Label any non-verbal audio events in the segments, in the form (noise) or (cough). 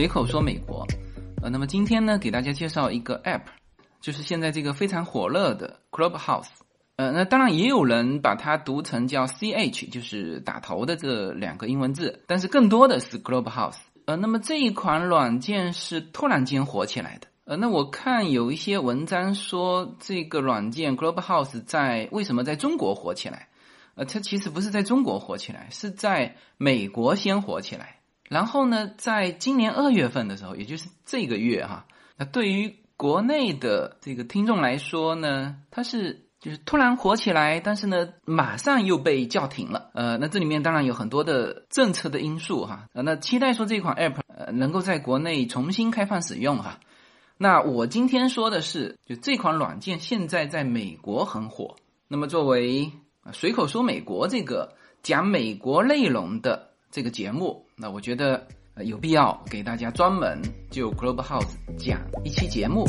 随口说美国，呃，那么今天呢，给大家介绍一个 App，就是现在这个非常火热的 Clubhouse。呃，那当然也有人把它读成叫 CH，就是打头的这两个英文字，但是更多的是 Clubhouse。呃，那么这一款软件是突然间火起来的。呃，那我看有一些文章说，这个软件 Clubhouse 在为什么在中国火起来？呃，它其实不是在中国火起来，是在美国先火起来。然后呢，在今年二月份的时候，也就是这个月哈，那对于国内的这个听众来说呢，它是就是突然火起来，但是呢，马上又被叫停了。呃，那这里面当然有很多的政策的因素哈。呃，那期待说这款 App 呃能够在国内重新开放使用哈。那我今天说的是，就这款软件现在在美国很火。那么作为随口说美国这个讲美国内容的这个节目。那我觉得有必要给大家专门就 Clubhouse 讲一期节目。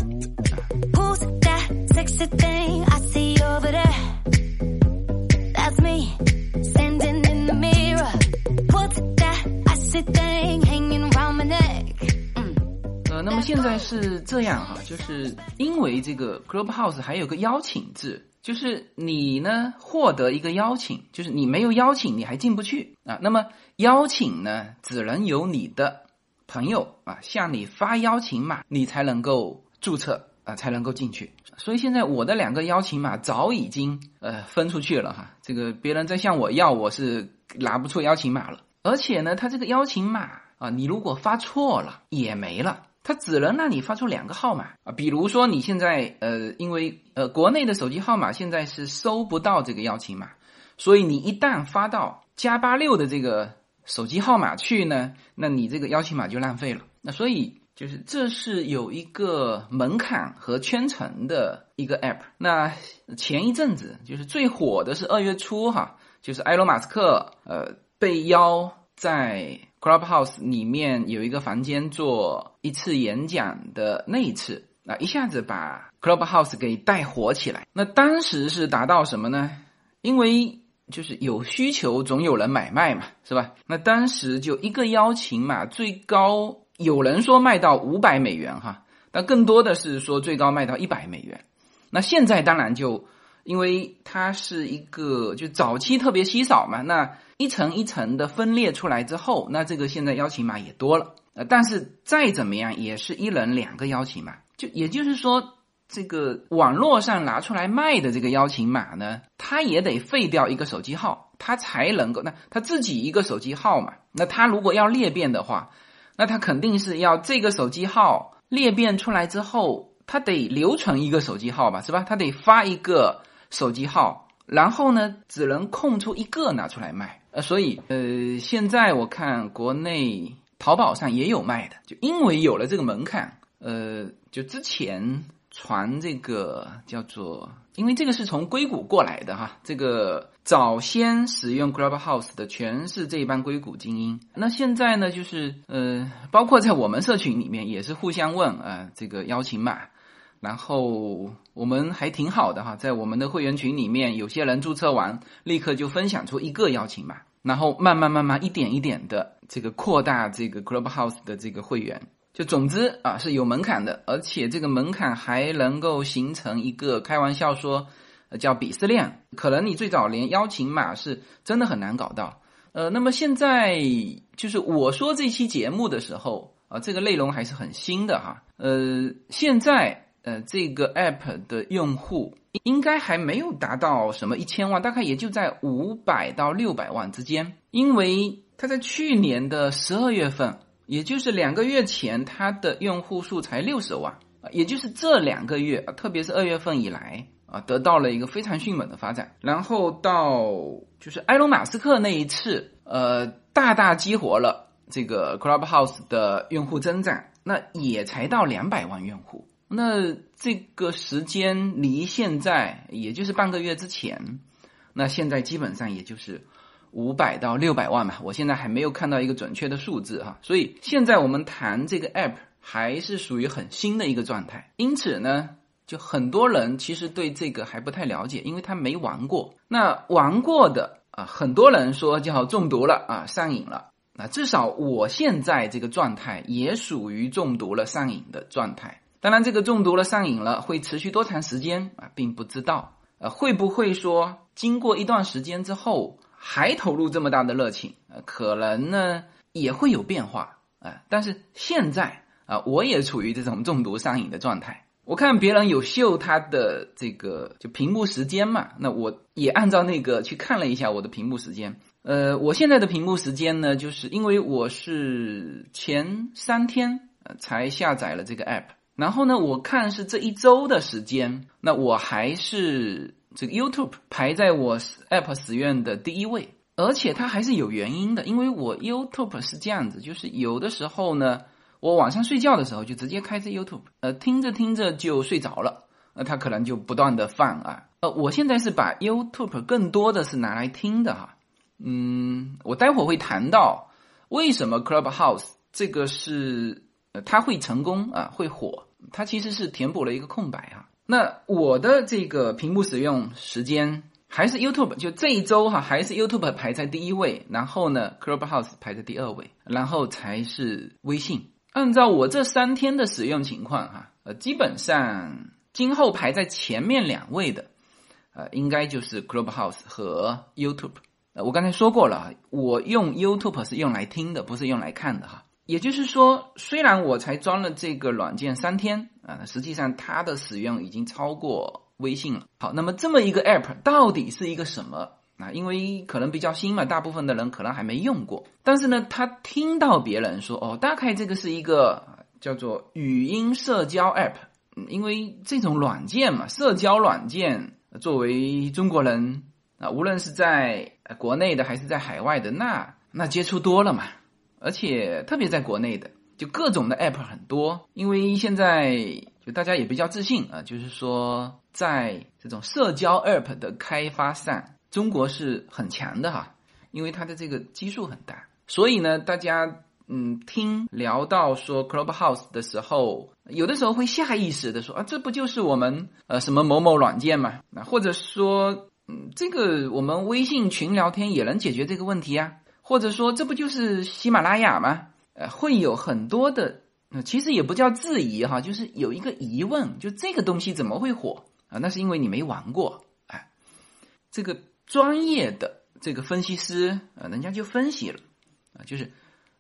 呃，那么现在是这样哈，就是因为这个 Clubhouse 还有个邀请制。就是你呢，获得一个邀请，就是你没有邀请，你还进不去啊。那么邀请呢，只能由你的朋友啊向你发邀请码，你才能够注册啊，才能够进去。所以现在我的两个邀请码早已经呃分出去了哈。这个别人再向我要，我是拿不出邀请码了。而且呢，他这个邀请码啊，你如果发错了也没了。它只能让你发出两个号码啊，比如说你现在呃，因为呃国内的手机号码现在是收不到这个邀请码，所以你一旦发到加八六的这个手机号码去呢，那你这个邀请码就浪费了。那所以就是这是有一个门槛和圈层的一个 app。那前一阵子就是最火的是二月初哈，就是埃隆马斯克呃被邀在。Clubhouse 里面有一个房间做一次演讲的那一次啊，一下子把 Clubhouse 给带火起来。那当时是达到什么呢？因为就是有需求总有人买卖嘛，是吧？那当时就一个邀请码最高有人说卖到五百美元哈，但更多的是说最高卖到一百美元。那现在当然就。因为它是一个就早期特别稀少嘛，那一层一层的分裂出来之后，那这个现在邀请码也多了，呃，但是再怎么样也是一人两个邀请码，就也就是说，这个网络上拿出来卖的这个邀请码呢，它也得废掉一个手机号，它才能够，那他自己一个手机号嘛，那他如果要裂变的话，那他肯定是要这个手机号裂变出来之后，他得留存一个手机号吧，是吧？他得发一个。手机号，然后呢，只能空出一个拿出来卖，呃，所以，呃，现在我看国内淘宝上也有卖的，就因为有了这个门槛，呃，就之前传这个叫做，因为这个是从硅谷过来的哈，这个早先使用 Clubhouse 的全是这帮硅谷精英，那现在呢，就是呃，包括在我们社群里面也是互相问啊，这个邀请码。然后我们还挺好的哈，在我们的会员群里面，有些人注册完立刻就分享出一个邀请码，然后慢慢慢慢一点一点的这个扩大这个 Clubhouse 的这个会员。就总之啊是有门槛的，而且这个门槛还能够形成一个开玩笑说叫鄙视链，可能你最早连邀请码是真的很难搞到。呃，那么现在就是我说这期节目的时候啊，这个内容还是很新的哈。呃，现在。呃，这个 app 的用户应该还没有达到什么一千万，大概也就在五百到六百万之间。因为它在去年的十二月份，也就是两个月前，它的用户数才六十万啊，也就是这两个月，特别是二月份以来啊，得到了一个非常迅猛的发展。然后到就是埃隆马斯克那一次，呃，大大激活了这个 Clubhouse 的用户增长，那也才到两百万用户。那这个时间离现在也就是半个月之前，那现在基本上也就是五百到六百万嘛。我现在还没有看到一个准确的数字哈，所以现在我们谈这个 app 还是属于很新的一个状态。因此呢，就很多人其实对这个还不太了解，因为他没玩过。那玩过的啊，很多人说叫中毒了啊，上瘾了。啊，至少我现在这个状态也属于中毒了上瘾的状态。当然，这个中毒了上瘾了会持续多长时间啊，并不知道。呃，会不会说经过一段时间之后还投入这么大的热情？呃，可能呢也会有变化啊。但是现在啊，我也处于这种中毒上瘾的状态。我看别人有秀他的这个就屏幕时间嘛，那我也按照那个去看了一下我的屏幕时间。呃，我现在的屏幕时间呢，就是因为我是前三天才下载了这个 app。然后呢，我看是这一周的时间，那我还是这个 YouTube 排在我 App 使用的第一位，而且它还是有原因的，因为我 YouTube 是这样子，就是有的时候呢，我晚上睡觉的时候就直接开着 YouTube，呃，听着听着就睡着了，那它可能就不断的放啊，呃，我现在是把 YouTube 更多的是拿来听的哈，嗯，我待会儿会谈到为什么 Clubhouse 这个是呃它会成功啊，会火。它其实是填补了一个空白啊。那我的这个屏幕使用时间还是 YouTube，就这一周哈，还是 YouTube 排在第一位，然后呢，Clubhouse 排在第二位，然后才是微信。按照我这三天的使用情况哈，呃，基本上今后排在前面两位的，呃，应该就是 Clubhouse 和 YouTube。呃，我刚才说过了，我用 YouTube 是用来听的，不是用来看的哈。也就是说，虽然我才装了这个软件三天啊，实际上它的使用已经超过微信了。好，那么这么一个 app 到底是一个什么啊？因为可能比较新嘛，大部分的人可能还没用过。但是呢，他听到别人说哦，大概这个是一个叫做语音社交 app。因为这种软件嘛，社交软件作为中国人啊，无论是在国内的还是在海外的，那那接触多了嘛。而且特别在国内的，就各种的 app 很多，因为现在就大家也比较自信啊，就是说在这种社交 app 的开发上，中国是很强的哈，因为它的这个基数很大，所以呢，大家嗯听聊到说 Clubhouse 的时候，有的时候会下意识的说啊，这不就是我们呃什么某某软件嘛？那或者说嗯，这个我们微信群聊天也能解决这个问题啊。或者说，这不就是喜马拉雅吗？呃，会有很多的，其实也不叫质疑哈，就是有一个疑问，就这个东西怎么会火啊？那是因为你没玩过，哎，这个专业的这个分析师啊，人家就分析了啊，就是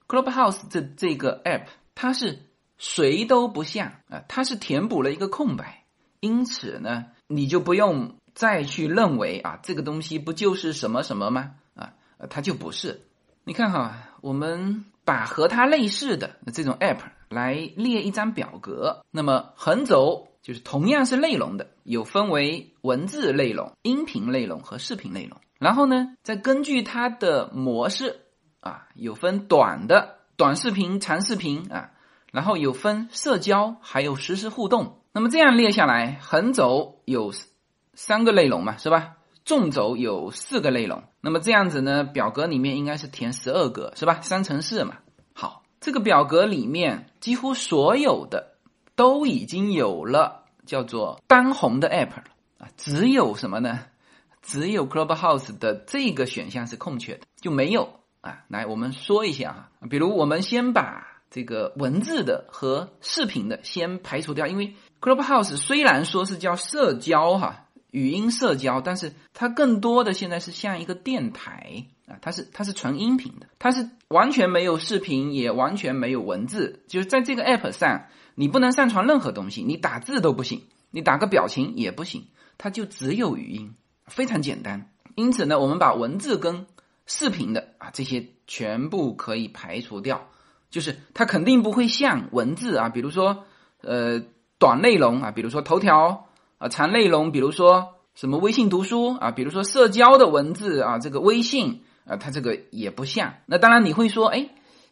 Clubhouse 这这个 app，它是谁都不像啊，它是填补了一个空白，因此呢，你就不用再去认为啊，这个东西不就是什么什么吗？啊，它就不是。你看哈，我们把和它类似的这种 app 来列一张表格，那么横轴就是同样是内容的，有分为文字内容、音频内容和视频内容。然后呢，再根据它的模式啊，有分短的短视频、长视频啊，然后有分社交，还有实时互动。那么这样列下来，横轴有三个内容嘛，是吧？纵轴有四个内容。那么这样子呢，表格里面应该是填十二个，是吧？三乘四嘛。好，这个表格里面几乎所有的都已经有了叫做当红的 app 了啊，只有什么呢？只有 Clubhouse 的这个选项是空缺的，就没有啊。来，我们说一下哈，比如我们先把这个文字的和视频的先排除掉，因为 Clubhouse 虽然说是叫社交哈。语音社交，但是它更多的现在是像一个电台啊，它是它是纯音频的，它是完全没有视频，也完全没有文字，就是在这个 app 上，你不能上传任何东西，你打字都不行，你打个表情也不行，它就只有语音，非常简单。因此呢，我们把文字跟视频的啊这些全部可以排除掉，就是它肯定不会像文字啊，比如说呃短内容啊，比如说头条。啊，长内容，比如说什么微信读书啊，比如说社交的文字啊，这个微信啊，它这个也不像。那当然你会说，哎，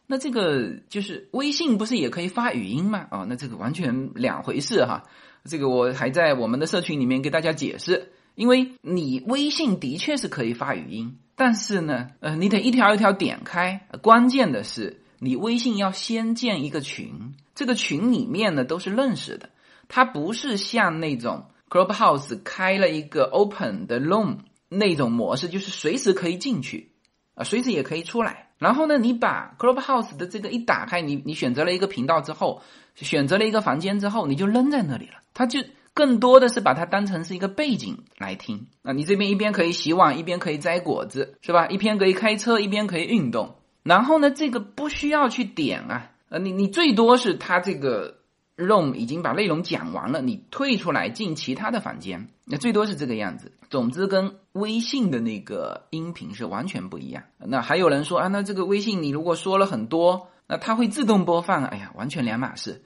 那这个就是微信不是也可以发语音吗？啊，那这个完全两回事哈。这个我还在我们的社群里面给大家解释，因为你微信的确是可以发语音，但是呢，呃，你得一条一条点开。关键的是，你微信要先建一个群，这个群里面呢都是认识的，它不是像那种。Clubhouse 开了一个 Open 的 Room 那种模式，就是随时可以进去啊，随时也可以出来。然后呢，你把 Clubhouse 的这个一打开，你你选择了一个频道之后，选择了一个房间之后，你就扔在那里了。它就更多的是把它当成是一个背景来听。啊你这边一边可以洗碗，一边可以摘果子，是吧？一边可以开车，一边可以运动。然后呢，这个不需要去点啊，呃，你你最多是它这个 ROM 已经把内容讲完了，你退出来进其他的房间，那最多是这个样子。总之，跟微信的那个音频是完全不一样。那还有人说啊，那这个微信你如果说了很多，那它会自动播放？哎呀，完全两码事。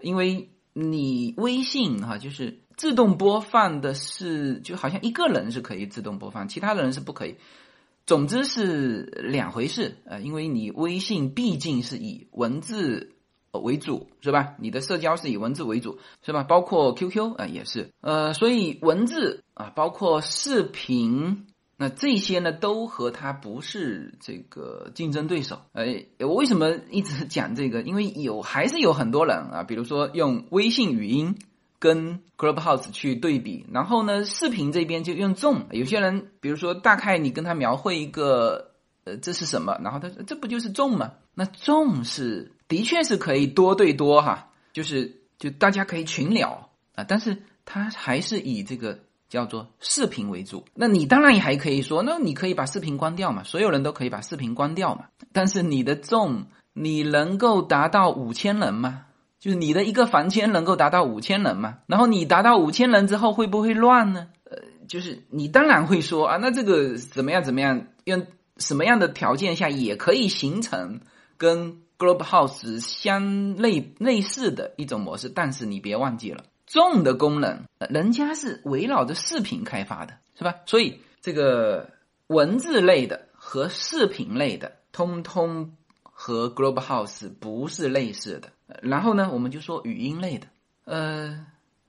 因为你微信哈，就是自动播放的是，就好像一个人是可以自动播放，其他的人是不可以。总之是两回事呃，因为你微信毕竟是以文字。为主是吧？你的社交是以文字为主是吧？包括 QQ 啊也是，呃，所以文字啊，包括视频，那这些呢都和它不是这个竞争对手。哎，我为什么一直 (laughs) 讲这个？因为有还是有很多人啊，比如说用微信语音跟 Clubhouse 去对比，然后呢视频这边就用 Zoom。有些人比如说大概你跟他描绘一个呃这是什么，然后他说这不就是 Zoom 吗？那 Zoom 是。的确是可以多对多哈，就是就大家可以群聊啊，但是它还是以这个叫做视频为主。那你当然也还可以说，那你可以把视频关掉嘛，所有人都可以把视频关掉嘛。但是你的众，你能够达到五千人吗？就是你的一个房间能够达到五千人吗？然后你达到五千人之后会不会乱呢？呃，就是你当然会说啊，那这个怎么样怎么样，用什么样的条件下也可以形成跟。Globe House 相类类似的一种模式，但是你别忘记了，众的功能，人家是围绕着视频开发的，是吧？所以这个文字类的和视频类的，通通和 Globe House 不是类似的。然后呢，我们就说语音类的，呃，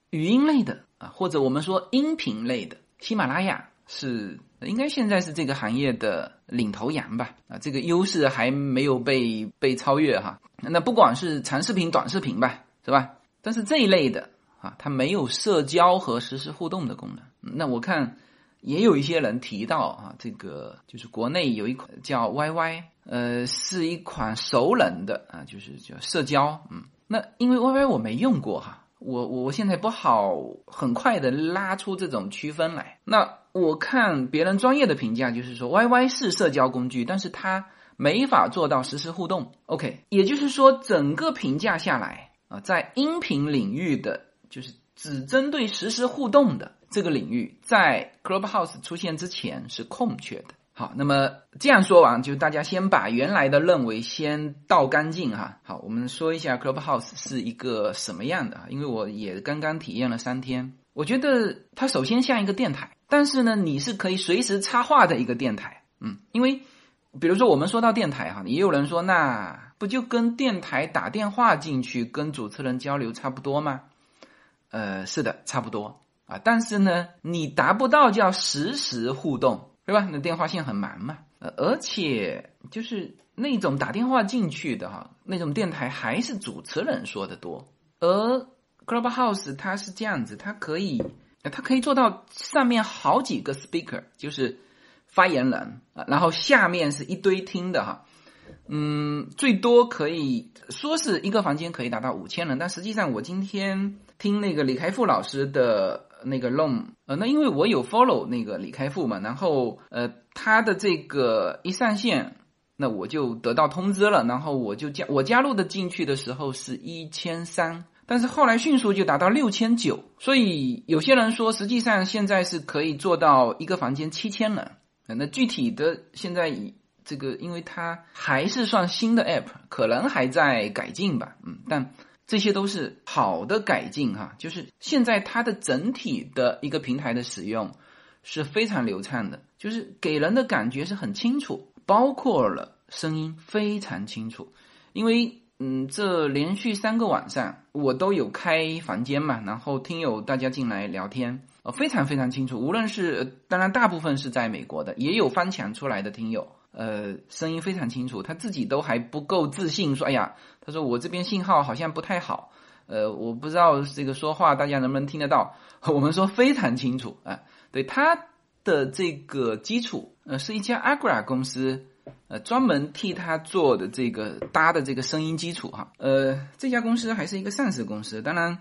语音类的啊，或者我们说音频类的，喜马拉雅是。应该现在是这个行业的领头羊吧？啊，这个优势还没有被被超越哈。那不管是长视频、短视频吧，是吧？但是这一类的啊，它没有社交和实时互动的功能。那我看也有一些人提到啊，这个就是国内有一款叫 YY，呃，是一款熟人的啊，就是叫社交。嗯，那因为 YY 我没用过哈。我我现在不好很快的拉出这种区分来。那我看别人专业的评价就是说，Y Y 是社交工具，但是它没法做到实时互动。OK，也就是说，整个评价下来啊，在音频领域的，就是只针对实时互动的这个领域，在 Clubhouse 出现之前是空缺的。好，那么这样说完，就大家先把原来的认为先倒干净哈。好，我们说一下 Clubhouse 是一个什么样的因为我也刚刚体验了三天，我觉得它首先像一个电台，但是呢，你是可以随时插话的一个电台。嗯，因为比如说我们说到电台哈，也有人说那不就跟电台打电话进去跟主持人交流差不多吗？呃，是的，差不多啊，但是呢，你达不到叫实时互动。对吧？那电话线很忙嘛，呃，而且就是那种打电话进去的哈，那种电台还是主持人说的多。而 Clubhouse 它是这样子，它可以，它可以做到上面好几个 speaker，就是发言人啊，然后下面是一堆听的哈。嗯，最多可以说是一个房间可以达到五千人，但实际上我今天听那个李开复老师的。那个 long，呃，那因为我有 follow 那个李开复嘛，然后呃，他的这个一上线，那我就得到通知了，然后我就加我加入的进去的时候是一千三，但是后来迅速就达到六千九，所以有些人说，实际上现在是可以做到一个房间七千人，那具体的现在以这个，因为它还是算新的 app，可能还在改进吧，嗯，但。这些都是好的改进哈，就是现在它的整体的一个平台的使用是非常流畅的，就是给人的感觉是很清楚，包括了声音非常清楚。因为嗯，这连续三个晚上我都有开房间嘛，然后听友大家进来聊天，呃，非常非常清楚。无论是当然大部分是在美国的，也有翻墙出来的听友。呃，声音非常清楚，他自己都还不够自信，说：“哎呀，他说我这边信号好像不太好，呃，我不知道这个说话大家能不能听得到。(laughs) ”我们说非常清楚啊，对他的这个基础，呃，是一家 Agra 公司呃，专门替他做的这个搭的这个声音基础哈。呃，这家公司还是一个上市公司，当然，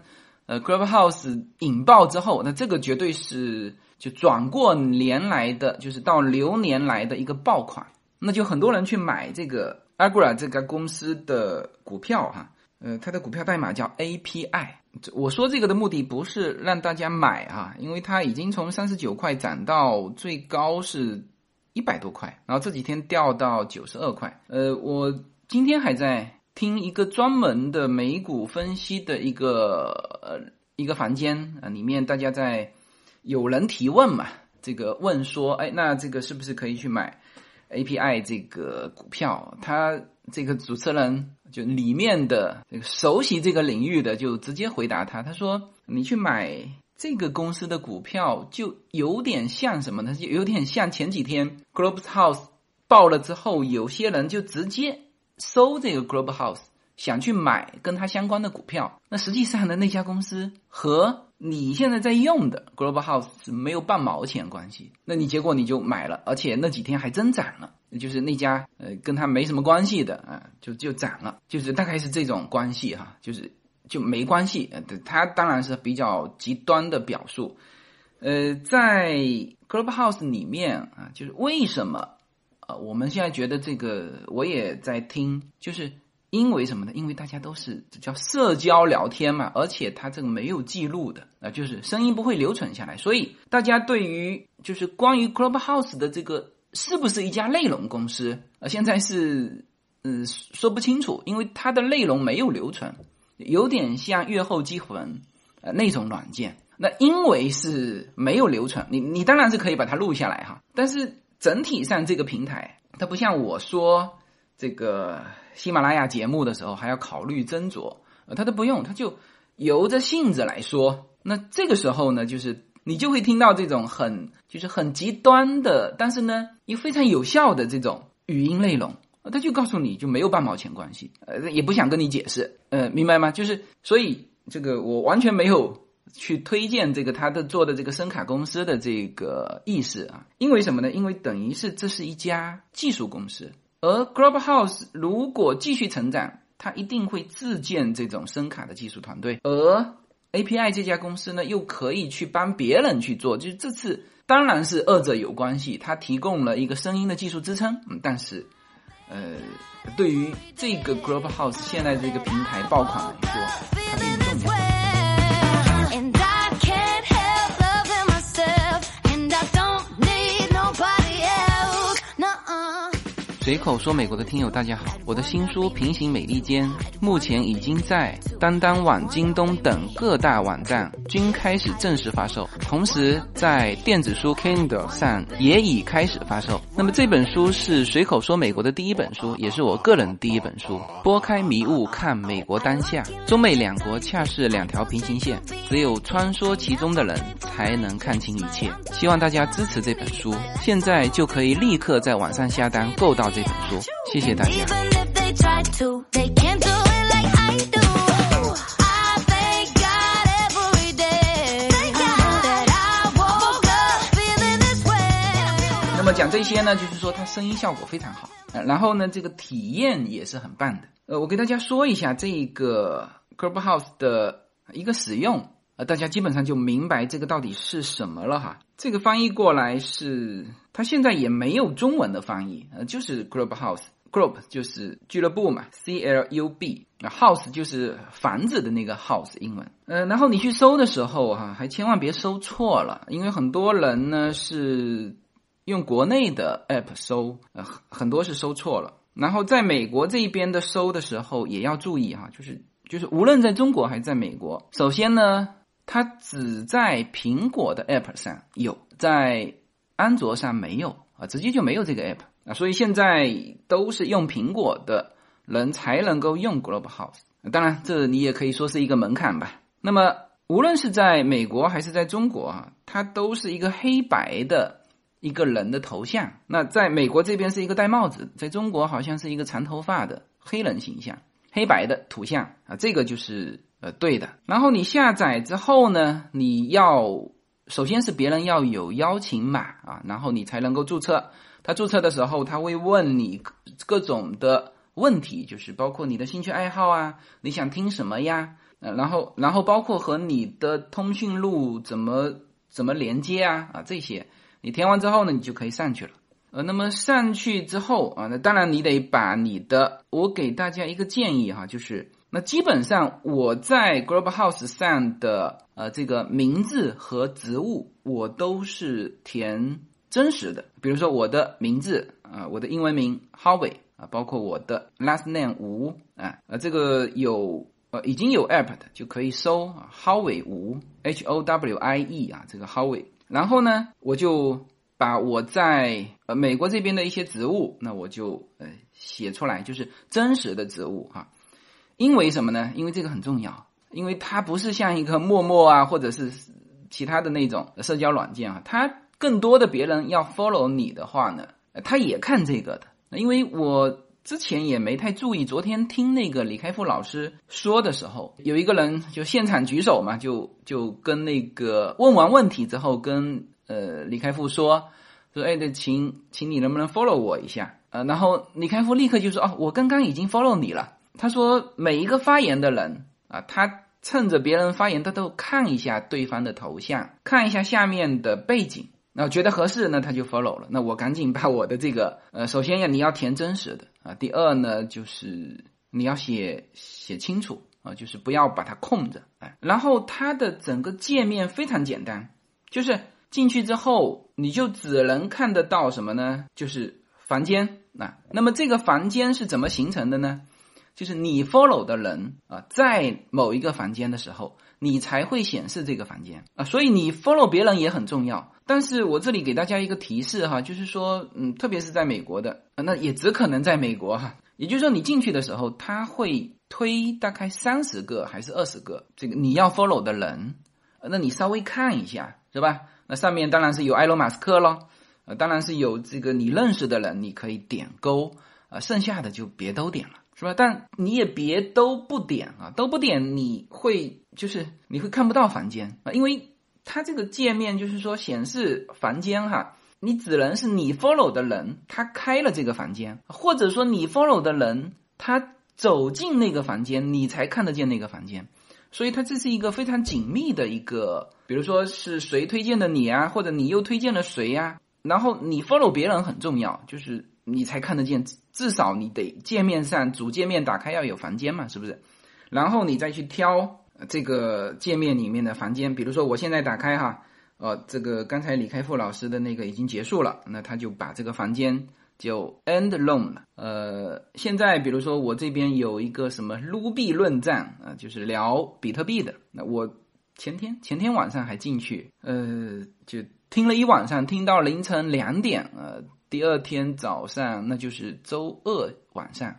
呃，Clubhouse 引爆之后，那这个绝对是就转过年来的，就是到流年来的一个爆款，那就很多人去买这个 Agora 这个公司的股票哈。呃，它的股票代码叫 API。我说这个的目的不是让大家买哈，因为它已经从三十九块涨到最高是一百多块，然后这几天掉到九十二块。呃，我今天还在听一个专门的美股分析的一个呃一个房间啊，里面大家在有人提问嘛，这个问说，哎，那这个是不是可以去买 API 这个股票？他这个主持人。就里面的这个熟悉这个领域的，就直接回答他。他说：“你去买这个公司的股票，就有点像什么呢？就有点像前几天 Global House 爆了之后，有些人就直接搜这个 Global House，想去买跟它相关的股票。那实际上呢，那家公司和你现在在用的 Global House 是没有半毛钱关系。那你结果你就买了，而且那几天还真涨了。”就是那家呃跟他没什么关系的啊，就就涨了，就是大概是这种关系哈，就是就没关系。呃，他当然是比较极端的表述。呃，在 Global House 里面啊，就是为什么啊？我们现在觉得这个我也在听，就是因为什么呢？因为大家都是叫社交聊天嘛，而且它这个没有记录的啊，就是声音不会留存下来，所以大家对于就是关于 Clubhouse 的这个。是不是一家内容公司啊？现在是，嗯，说不清楚，因为它的内容没有留存，有点像月后积魂，呃，那种软件。那因为是没有留存，你你当然是可以把它录下来哈。但是整体上这个平台，它不像我说这个喜马拉雅节目的时候还要考虑斟酌，呃，他都不用，他就由着性子来说。那这个时候呢，就是。你就会听到这种很就是很极端的，但是呢又非常有效的这种语音内容，他就告诉你就没有半毛钱关系，呃，也不想跟你解释，呃，明白吗？就是所以这个我完全没有去推荐这个他的做的这个声卡公司的这个意思啊，因为什么呢？因为等于是这是一家技术公司，而 Global House 如果继续成长，它一定会自建这种声卡的技术团队，而。API 这家公司呢，又可以去帮别人去做，就是这次当然是二者有关系，它提供了一个声音的技术支撑，嗯，但是，呃，对于这个 Global House 现在这个平台爆款来说，它并不重要。随口说美国的听友大家好，我的新书《平行美利坚》目前已经在当当网、京东等各大网站均开始正式发售，同时在电子书 Kindle 上也已开始发售。那么这本书是随口说美国的第一本书，也是我个人第一本书。拨开迷雾看美国当下，中美两国恰是两条平行线，只有穿梭其中的人才能看清一切。希望大家支持这本书，现在就可以立刻在网上下单购到。这本书，谢谢大家。那么讲这些呢，就是说它声音效果非常好，然后呢，这个体验也是很棒的。呃，我给大家说一下这个 Clubhouse 的一个使用，呃，大家基本上就明白这个到底是什么了哈。这个翻译过来是，它现在也没有中文的翻译，呃，就是 Clubhouse。Group 就是俱乐部嘛，C L U B。House 就是房子的那个 House 英文。呃，然后你去搜的时候哈，还千万别搜错了，因为很多人呢是用国内的 App 搜，呃，很多是搜错了。然后在美国这一边的搜的时候也要注意哈，就是就是无论在中国还是在美国，首先呢，它只在苹果的 App 上有，在安卓上没有啊，直接就没有这个 App。啊，所以现在都是用苹果的人才能够用 Global House。当然，这你也可以说是一个门槛吧。那么，无论是在美国还是在中国啊，它都是一个黑白的一个人的头像。那在美国这边是一个戴帽子，在中国好像是一个长头发的黑人形象，黑白的图像啊，这个就是呃对的。然后你下载之后呢，你要首先是别人要有邀请码啊，然后你才能够注册。他注册的时候，他会问你各种的问题，就是包括你的兴趣爱好啊，你想听什么呀？呃，然后然后包括和你的通讯录怎么怎么连接啊啊这些，你填完之后呢，你就可以上去了。呃，那么上去之后啊，那当然你得把你的，我给大家一个建议哈，就是那基本上我在 Global House 上的呃这个名字和职务我都是填真实的，比如说我的名字啊，我的英文名 Howie 啊，包括我的 last name 吴啊，呃这个有呃已经有 app 的就可以搜啊，Howie 吴 H O W I E 啊，这个 Howie，然后呢我就。把我在呃美国这边的一些职务，那我就呃写出来，就是真实的职务哈。因为什么呢？因为这个很重要，因为它不是像一个陌陌啊，或者是其他的那种社交软件啊，它更多的别人要 follow 你的话呢，他也看这个的。因为我之前也没太注意，昨天听那个李开复老师说的时候，有一个人就现场举手嘛，就就跟那个问完问题之后跟。呃，李开复说说，哎，那请，请你能不能 follow 我一下？呃，然后李开复立刻就说，哦，我刚刚已经 follow 你了。他说，每一个发言的人啊，他趁着别人发言，他都看一下对方的头像，看一下下面的背景，然后觉得合适，那他就 follow 了。那我赶紧把我的这个，呃，首先呀，你要填真实的啊，第二呢，就是你要写写清楚啊，就是不要把它空着，哎，然后它的整个界面非常简单，就是。进去之后，你就只能看得到什么呢？就是房间啊。那么这个房间是怎么形成的呢？就是你 follow 的人啊，在某一个房间的时候，你才会显示这个房间啊。所以你 follow 别人也很重要。但是我这里给大家一个提示哈，就是说，嗯，特别是在美国的，那也只可能在美国哈。也就是说，你进去的时候，他会推大概三十个还是二十个这个你要 follow 的人，那你稍微看一下，是吧？那上面当然是有埃隆·马斯克咯，呃，当然是有这个你认识的人，你可以点勾，啊，剩下的就别都点了，是吧？但你也别都不点啊，都不点你会就是你会看不到房间啊，因为它这个界面就是说显示房间哈，你只能是你 follow 的人他开了这个房间，或者说你 follow 的人他走进那个房间，你才看得见那个房间。所以它这是一个非常紧密的一个，比如说是谁推荐的你啊，或者你又推荐了谁呀？然后你 follow 别人很重要，就是你才看得见，至少你得界面上主界面打开要有房间嘛，是不是？然后你再去挑这个界面里面的房间，比如说我现在打开哈，呃，这个刚才李开复老师的那个已经结束了，那他就把这个房间。就 end loan 了，呃，现在比如说我这边有一个什么卢币论战啊，就是聊比特币的。那我前天前天晚上还进去，呃，就听了一晚上，听到凌晨两点。呃，第二天早上那就是周二晚上，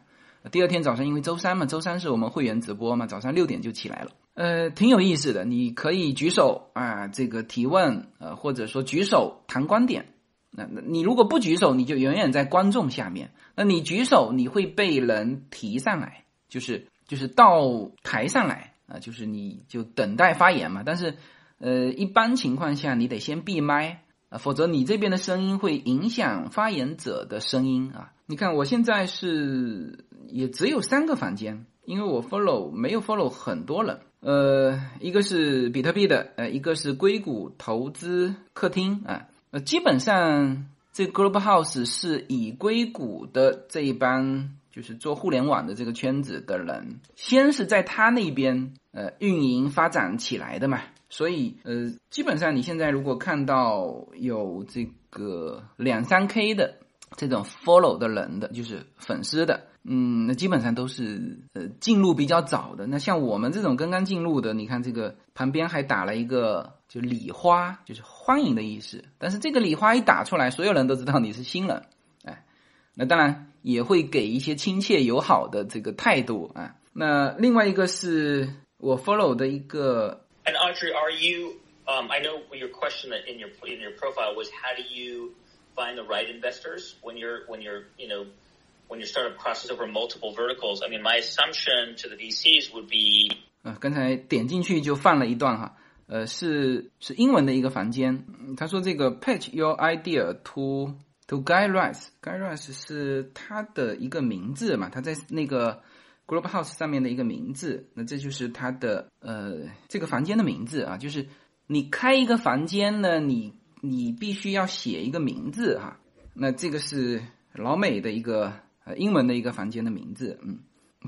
第二天早上因为周三嘛，周三是我们会员直播嘛，早上六点就起来了。呃，挺有意思的，你可以举手啊，这个提问，呃，或者说举手谈观点。那那你如果不举手，你就永远在观众下面。那你举手，你会被人提上来，就是就是到台上来啊，就是你就等待发言嘛。但是，呃，一般情况下你得先闭麦啊，否则你这边的声音会影响发言者的声音啊。你看我现在是也只有三个房间，因为我 follow 没有 follow 很多人。呃，一个是比特币的，呃，一个是硅谷投资客厅啊。呃，基本上这 Global House 是以硅谷的这一帮就是做互联网的这个圈子的人，先是在他那边呃运营发展起来的嘛，所以呃，基本上你现在如果看到有这个两三 K 的这种 follow 的人的，就是粉丝的。嗯，那基本上都是呃进入比较早的。那像我们这种刚刚进入的，你看这个旁边还打了一个就礼花，就是欢迎的意思。但是这个礼花一打出来，所有人都知道你是新人，哎，那当然也会给一些亲切友好的这个态度啊。那另外一个是我 follow 的一个。And Audrey, are you? Um, I know your question in your in your profile was how do you find the right investors when you're when you're you know when you start a process over multiple verticals, I mean, my assumption to the VCs would be 啊，刚才点进去就放了一段哈， 呃，是是英文的一个房间。他说这个 pitch your idea to to Guy Rice，Guy Rice 是他的一个名字嘛，他在那个 Group House 上面的一个名字。那这就是它的呃这个房间的名字啊，就是你开一个房间呢，你你必须要写一个名字哈。那这个是老美的一个呃英文的一个房间的名字，嗯，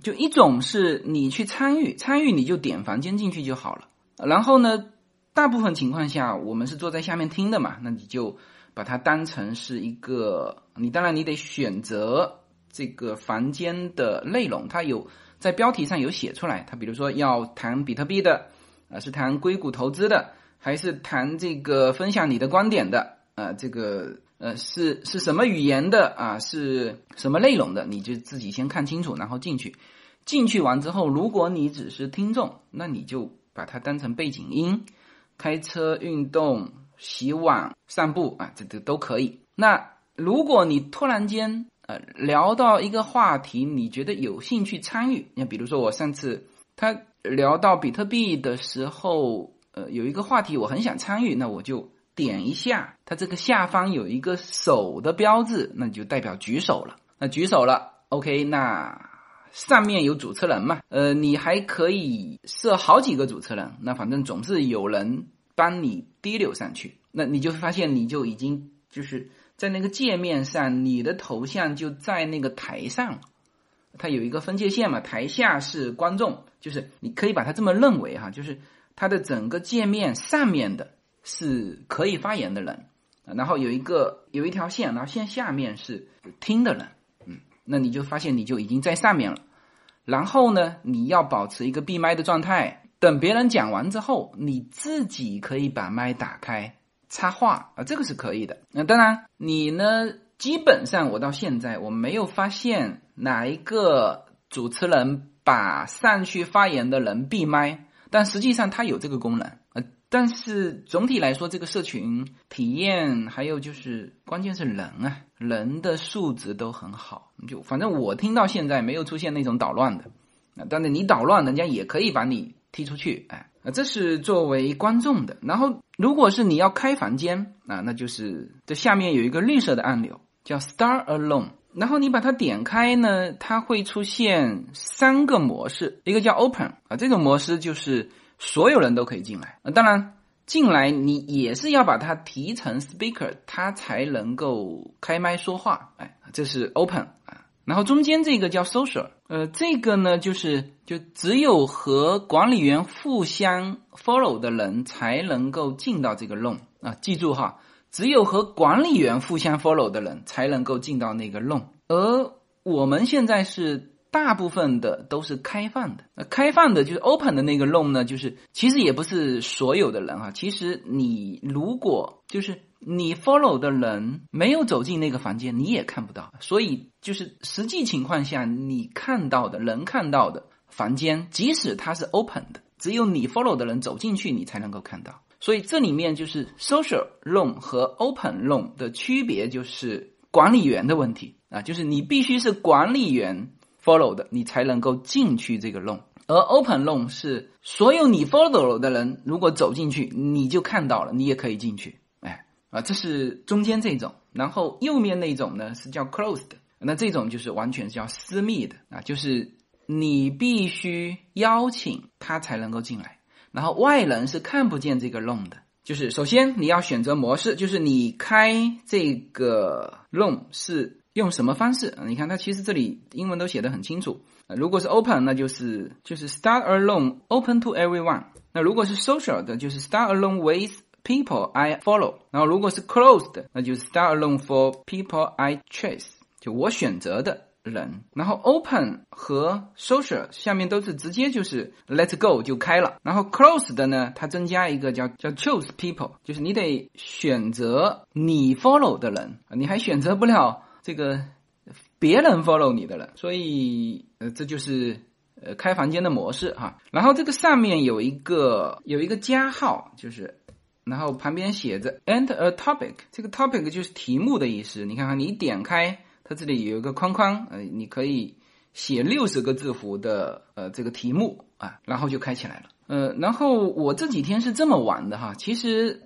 就一种是你去参与，参与你就点房间进去就好了。然后呢，大部分情况下我们是坐在下面听的嘛，那你就把它当成是一个，你当然你得选择这个房间的内容，它有在标题上有写出来，它比如说要谈比特币的，啊是谈硅谷投资的，还是谈这个分享你的观点的，啊这个呃是是什么语言的啊是什么内容的，你就自己先看清楚，然后进去，进去完之后，如果你只是听众，那你就。把它当成背景音，开车、运动、洗碗、散步啊，这这都可以。那如果你突然间呃聊到一个话题，你觉得有兴趣参与，你比如说我上次他聊到比特币的时候，呃有一个话题我很想参与，那我就点一下，它这个下方有一个手的标志，那就代表举手了。那举手了，OK，那。上面有主持人嘛？呃，你还可以设好几个主持人，那反正总是有人帮你滴溜上去。那你就发现，你就已经就是在那个界面上，你的头像就在那个台上，它有一个分界线嘛。台下是观众，就是你可以把它这么认为哈，就是它的整个界面上面的是可以发言的人，然后有一个有一条线，然后线下面是听的人。嗯那你就发现你就已经在上面了，然后呢，你要保持一个闭麦的状态，等别人讲完之后，你自己可以把麦打开插话啊，这个是可以的。那当然，你呢，基本上我到现在我没有发现哪一个主持人把上去发言的人闭麦，但实际上他有这个功能啊。但是总体来说，这个社群体验还有就是，关键是人啊，人的素质都很好。就反正我听到现在没有出现那种捣乱的啊，但是你捣乱，人家也可以把你踢出去。哎，啊，这是作为观众的。然后，如果是你要开房间啊，那就是这下面有一个绿色的按钮叫 Star Alone，然后你把它点开呢，它会出现三个模式，一个叫 Open 啊，这种模式就是。所有人都可以进来啊，当然进来你也是要把它提成 speaker，它才能够开麦说话。哎，这是 open 啊，然后中间这个叫 social，呃，这个呢就是就只有和管理员互相 follow 的人才能够进到这个 room 啊，记住哈，只有和管理员互相 follow 的人才能够进到那个 room，而我们现在是。大部分的都是开放的，那开放的就是 open 的那个 room 呢，就是其实也不是所有的人哈，其实你如果就是你 follow 的人没有走进那个房间，你也看不到，所以就是实际情况下你看到的人看到的房间，即使它是 open 的，只有你 follow 的人走进去，你才能够看到，所以这里面就是 social room 和 open room 的区别就是管理员的问题啊，就是你必须是管理员。follow 的你才能够进去这个 room，而 open room 是所有你 follow 的人如果走进去你就看到了，你也可以进去。啊，这是中间这种，然后右面那种呢是叫 closed，那这种就是完全是叫私密的啊，就是你必须邀请他才能够进来，然后外人是看不见这个 room 的。就是首先你要选择模式，就是你开这个 room 是。用什么方式你看，它其实这里英文都写的很清楚。如果是 open，那就是就是 start alone，open to everyone。那如果是 social 的，就是 start alone with people I follow。然后如果是 closed，那就是 start alone for people I choose，就我选择的人。然后 open 和 social 下面都是直接就是 let's go 就开了。然后 closed 的呢，它增加一个叫叫 choose people，就是你得选择你 follow 的人，你还选择不了。这个别人 follow 你的人，所以呃，这就是呃开房间的模式哈。然后这个上面有一个有一个加号，就是然后旁边写着 enter a topic，这个 topic 就是题目的意思。你看看，你点开它这里有一个框框，呃，你可以写六十个字符的呃这个题目啊，然后就开起来了。呃，然后我这几天是这么玩的哈，其实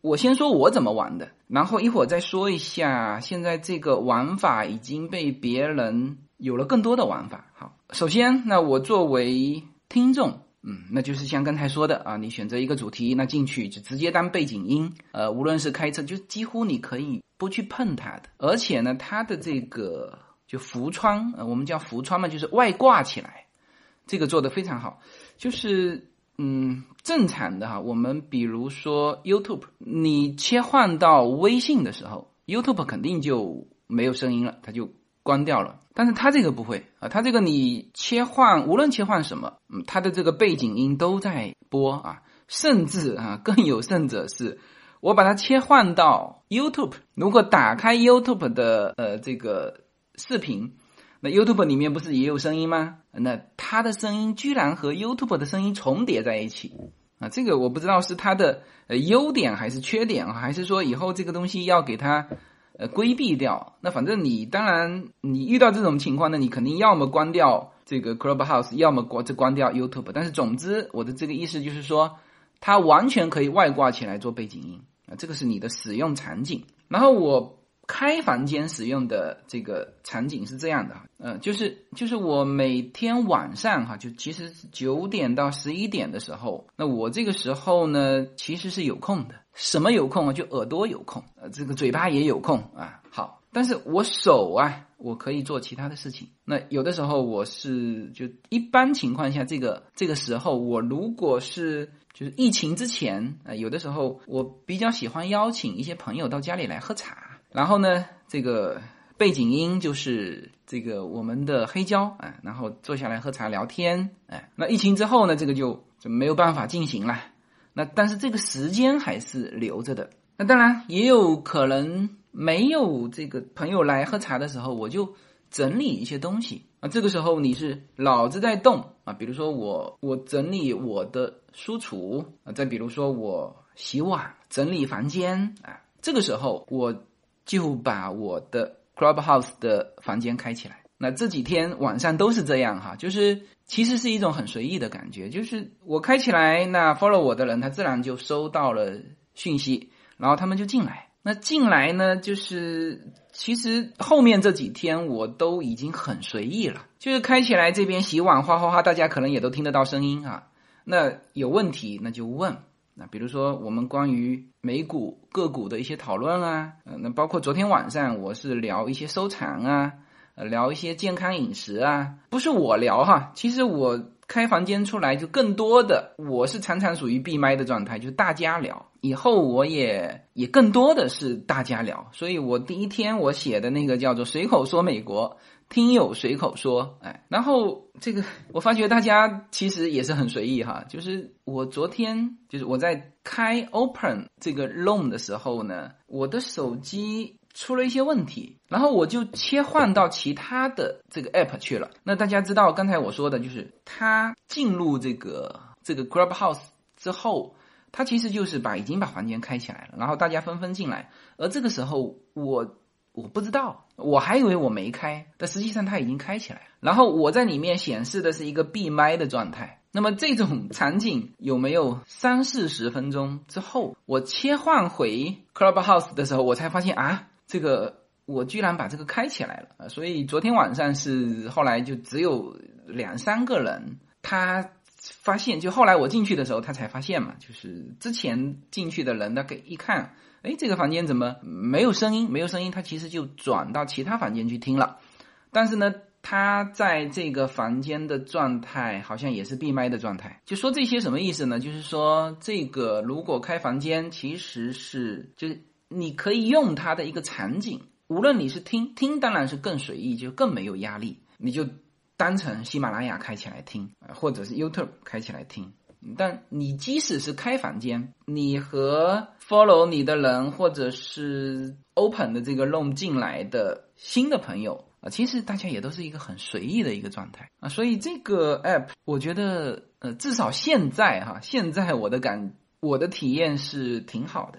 我先说我怎么玩的，然后一会儿再说一下现在这个玩法已经被别人有了更多的玩法。好，首先那我作为听众。嗯，那就是像刚才说的啊，你选择一个主题，那进去就直接当背景音。呃，无论是开车，就几乎你可以不去碰它的。而且呢，它的这个就浮窗，呃，我们叫浮窗嘛，就是外挂起来，这个做的非常好。就是嗯，正常的哈，我们比如说 YouTube，你切换到微信的时候，YouTube 肯定就没有声音了，它就关掉了。但是它这个不会啊，它这个你切换，无论切换什么，嗯，它的这个背景音都在播啊，甚至啊，(laughs) 更有甚者是，我把它切换到 YouTube，如果打开 YouTube 的呃这个视频，那 YouTube 里面不是也有声音吗？那它的声音居然和 YouTube 的声音重叠在一起啊，这个我不知道是它的呃优点还是缺点啊，还是说以后这个东西要给它。呃，规避掉。那反正你当然，你遇到这种情况呢，你肯定要么关掉这个 Clubhouse，要么关这关掉 YouTube。但是总之，我的这个意思就是说，它完全可以外挂起来做背景音啊，这个是你的使用场景。然后我。开房间使用的这个场景是这样的，嗯，就是就是我每天晚上哈，就其实九点到十一点的时候，那我这个时候呢，其实是有空的。什么有空啊？就耳朵有空，呃，这个嘴巴也有空啊。好，但是我手啊，我可以做其他的事情。那有的时候我是就一般情况下，这个这个时候，我如果是就是疫情之前啊，有的时候我比较喜欢邀请一些朋友到家里来喝茶。然后呢，这个背景音就是这个我们的黑胶啊，然后坐下来喝茶聊天，哎，那疫情之后呢，这个就就没有办法进行了。那但是这个时间还是留着的。那当然也有可能没有这个朋友来喝茶的时候，我就整理一些东西啊。这个时候你是脑子在动啊，比如说我我整理我的书橱啊，再比如说我洗碗整理房间啊，这个时候我。就把我的 Clubhouse 的房间开起来。那这几天晚上都是这样哈，就是其实是一种很随意的感觉。就是我开起来，那 follow 我的人他自然就收到了讯息，然后他们就进来。那进来呢，就是其实后面这几天我都已经很随意了，就是开起来这边洗碗哗哗哗，大家可能也都听得到声音啊。那有问题那就问。那比如说我们关于美股个股的一些讨论啊，呃，那包括昨天晚上我是聊一些收藏啊，呃聊一些健康饮食啊，不是我聊哈，其实我开房间出来就更多的，我是常常属于闭麦的状态，就大家聊，以后我也也更多的是大家聊，所以我第一天我写的那个叫做随口说美国。听友随口说，哎，然后这个我发觉大家其实也是很随意哈，就是我昨天就是我在开 Open 这个 Room 的时候呢，我的手机出了一些问题，然后我就切换到其他的这个 App 去了。那大家知道刚才我说的就是它进入这个这个 Clubhouse 之后，它其实就是把已经把房间开起来了，然后大家纷纷进来，而这个时候我。我不知道，我还以为我没开，但实际上它已经开起来。然后我在里面显示的是一个闭麦的状态。那么这种场景有没有三四十分钟之后，我切换回 Clubhouse 的时候，我才发现啊，这个我居然把这个开起来了。所以昨天晚上是后来就只有两三个人，他发现，就后来我进去的时候，他才发现嘛，就是之前进去的人，他给一看。哎，这个房间怎么没有声音？没有声音，他其实就转到其他房间去听了。但是呢，他在这个房间的状态好像也是闭麦的状态。就说这些什么意思呢？就是说，这个如果开房间，其实是就是你可以用它的一个场景。无论你是听听，当然是更随意，就更没有压力。你就当成喜马拉雅开起来听啊，或者是 YouTube 开起来听。但你即使是开房间，你和 follow 你的人，或者是 open 的这个 room 进来的新的朋友啊，其实大家也都是一个很随意的一个状态啊。所以这个 app 我觉得，呃，至少现在哈，现在我的感，我的体验是挺好的。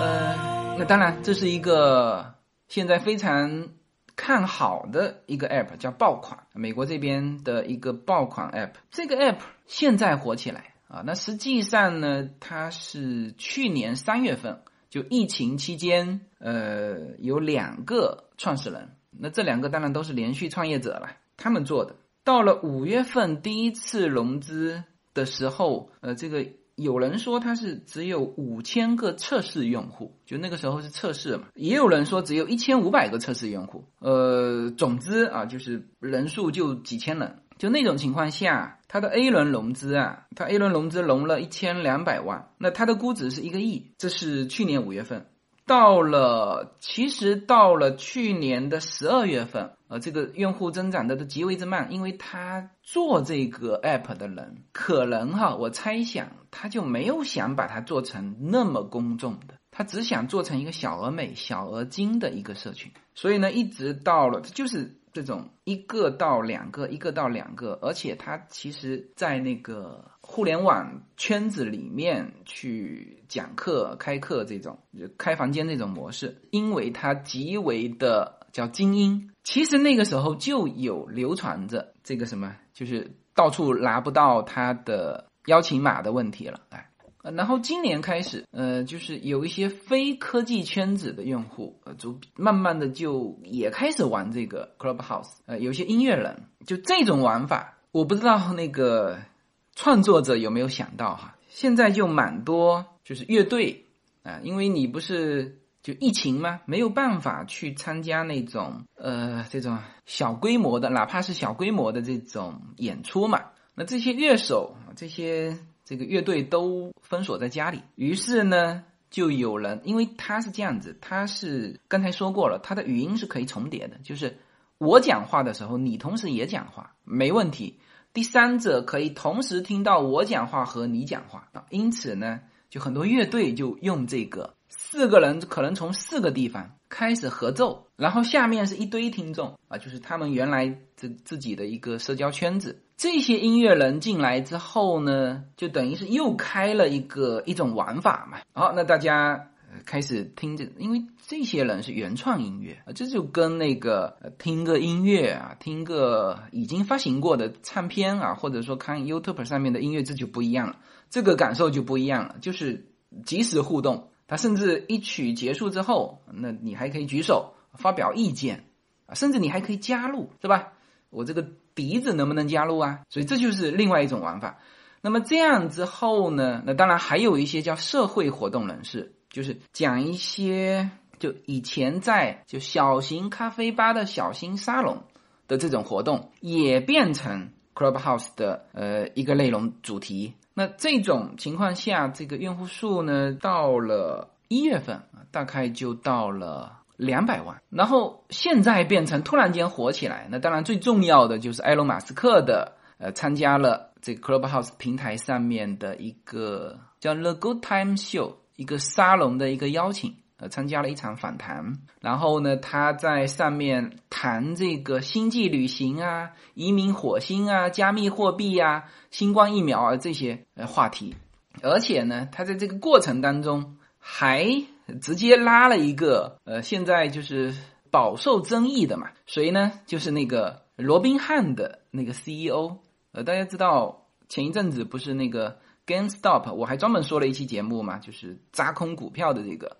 呃，那当然，这是一个现在非常看好的一个 app，叫爆款，美国这边的一个爆款 app。这个 app 现在火起来啊，那实际上呢，它是去年三月份就疫情期间，呃，有两个创始人，那这两个当然都是连续创业者了，他们做的。到了五月份第一次融资的时候，呃，这个。有人说它是只有五千个测试用户，就那个时候是测试嘛。也有人说只有一千五百个测试用户，呃，总之啊，就是人数就几千人。就那种情况下，它的 A 轮融资啊，它 A 轮融资融了一千两百万，那它的估值是一个亿。这是去年五月份。到了，其实到了去年的十二月份，呃，这个用户增长的都极为之慢，因为他做这个 app 的人，可能哈，我猜想他就没有想把它做成那么公众的，他只想做成一个小而美、小而精的一个社群，所以呢，一直到了，就是。这种一个到两个，一个到两个，而且他其实，在那个互联网圈子里面去讲课、开课这种就开房间这种模式，因为它极为的叫精英，其实那个时候就有流传着这个什么，就是到处拿不到他的邀请码的问题了，哎。然后今年开始，呃，就是有一些非科技圈子的用户，呃，就慢慢的就也开始玩这个 Clubhouse。呃，有些音乐人就这种玩法，我不知道那个创作者有没有想到哈。现在就蛮多，就是乐队啊，因为你不是就疫情嘛？没有办法去参加那种呃这种小规模的，哪怕是小规模的这种演出嘛。那这些乐手，这些。这个乐队都封锁在家里，于是呢，就有人，因为他是这样子，他是刚才说过了，他的语音是可以重叠的，就是我讲话的时候，你同时也讲话，没问题。第三者可以同时听到我讲话和你讲话啊，因此呢，就很多乐队就用这个，四个人可能从四个地方开始合奏，然后下面是一堆听众啊，就是他们原来自自己的一个社交圈子。这些音乐人进来之后呢，就等于是又开了一个一种玩法嘛。好，那大家开始听着，因为这些人是原创音乐啊，这就跟那个听个音乐啊，听个已经发行过的唱片啊，或者说看 YouTube 上面的音乐，这就不一样了，这个感受就不一样了，就是即时互动。他甚至一曲结束之后，那你还可以举手发表意见啊，甚至你还可以加入，是吧？我这个。笛子能不能加入啊？所以这就是另外一种玩法。那么这样之后呢？那当然还有一些叫社会活动人士，就是讲一些就以前在就小型咖啡吧的小型沙龙的这种活动，也变成 Clubhouse 的呃一个内容主题。那这种情况下，这个用户数呢，到了一月份大概就到了。两百万，然后现在变成突然间火起来。那当然最重要的就是埃隆·马斯克的，呃，参加了这个 Clubhouse 平台上面的一个叫 The Good Time Show 一个沙龙的一个邀请，呃，参加了一场访谈。然后呢，他在上面谈这个星际旅行啊、移民火星啊、加密货币啊、新冠疫苗啊这些呃话题。而且呢，他在这个过程当中还。直接拉了一个，呃，现在就是饱受争议的嘛，谁呢？就是那个罗宾汉的那个 CEO，呃，大家知道前一阵子不是那个 GameStop，我还专门说了一期节目嘛，就是扎空股票的这个。